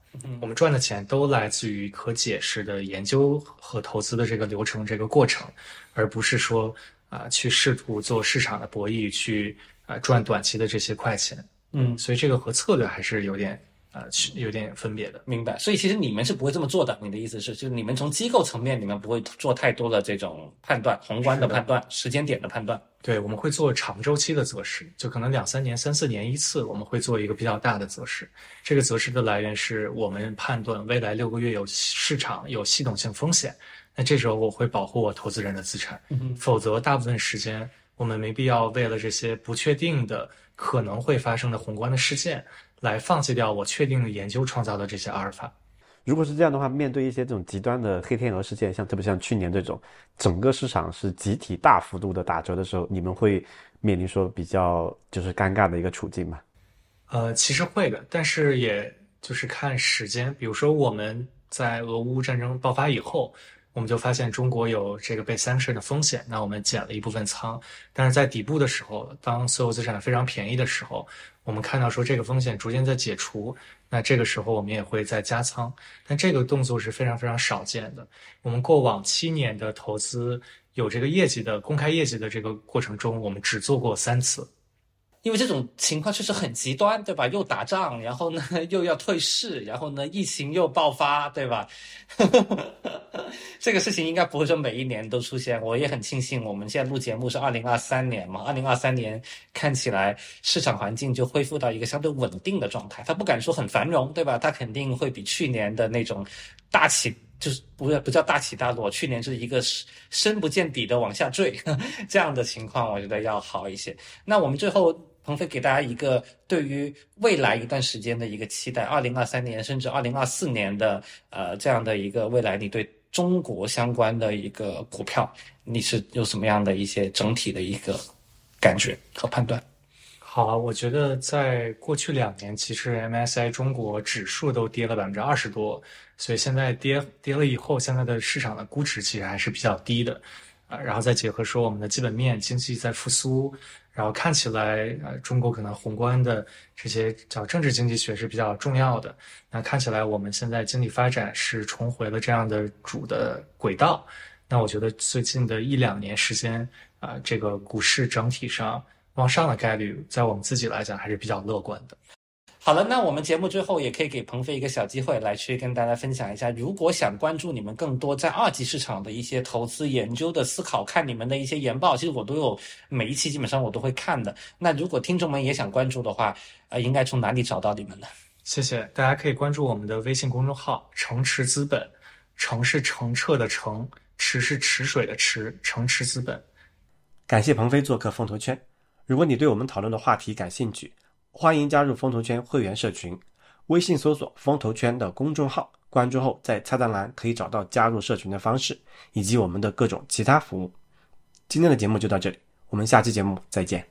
我们赚的钱都来自于可解释的研究和投资的这个流程、这个过程，而不是说啊、去试图做市场的博弈，去啊、赚短期的这些快钱。嗯，所以这个和策略还是有点呃是有点分别的。明白。所以其实你们是不会这么做的。你的意思是，就是你们从机构层面，你们不会做太多的这种判断、宏观的判断、时间点的判断。对，我们会做长周期的择时，就可能两三年、三四年一次，我们会做一个比较大的择时。这个择时的来源是我们判断未来六个月有市场有系统性风险，那这时候我会保护我投资人的资产，否则大部分时间我们没必要为了这些不确定的可能会发生的宏观的事件，来放弃掉我确定的研究创造的这些阿尔法。如果是这样的话，面对一些这种极端的黑天鹅事件，像特别像去年这种，整个市场是集体大幅度的打折的时候，你们会面临说比较就是尴尬的一个处境吗？呃，其实会的，但是也就是看时间。比如说我们在俄乌战争爆发以后，我们就发现中国有这个被 sanction 的风险，那我们减了一部分仓。但是在底部的时候，当所有资产非常便宜的时候，我们看到说这个风险逐渐在解除，那这个时候我们也会再加仓。但这个动作是非常非常少见的。我们过往七年的投资有这个业绩的公开业绩的这个过程中，我们只做过三次。因为这种情况确实很极端，对吧？又打仗，然后呢又要退市，然后呢疫情又爆发，对吧？这个事情应该不会说每一年都出现。我也很庆幸，我们现在录节目是二零二三年嘛，二零二三年看起来市场环境就恢复到一个相对稳定的状态。它不敢说很繁荣，对吧？它肯定会比去年的那种大起。就是不不叫大起大落，去年是一个深不见底的往下坠，这样的情况，我觉得要好一些。那我们最后鹏飞给大家一个对于未来一段时间的一个期待，二零二三年甚至二零二四年的呃这样的一个未来，你对中国相关的一个股票，你是有什么样的一些整体的一个感觉和判断？好，我觉得在过去两年，其实 MSI 中国指数都跌了百分之二十多，所以现在跌跌了以后，现在的市场的估值其实还是比较低的，啊，然后再结合说我们的基本面经济在复苏，然后看起来呃中国可能宏观的这些叫政治经济学是比较重要的，那看起来我们现在经济发展是重回了这样的主的轨道，那我觉得最近的一两年时间啊、这个股市整体上。往上的概率，在我们自己来讲还是比较乐观的。好了，那我们节目最后也可以给鹏飞一个小机会，来去跟大家分享一下，如果想关注你们更多在二级市场的一些投资研究的思考，看你们的一些研报，其实我都有每一期基本上我都会看的。那如果听众们也想关注的话，呃，应该从哪里找到你们呢？谢谢，大家可以关注我们的微信公众号“城池资本”，城是澄澈的城，池是池水的池，城池资本。感谢鹏飞做客风投圈。如果你对我们讨论的话题感兴趣，欢迎加入风投圈会员社群，微信搜索“风投圈”的公众号，关注后在菜单栏可以找到加入社群的方式，以及我们的各种其他服务。今天的节目就到这里，我们下期节目再见。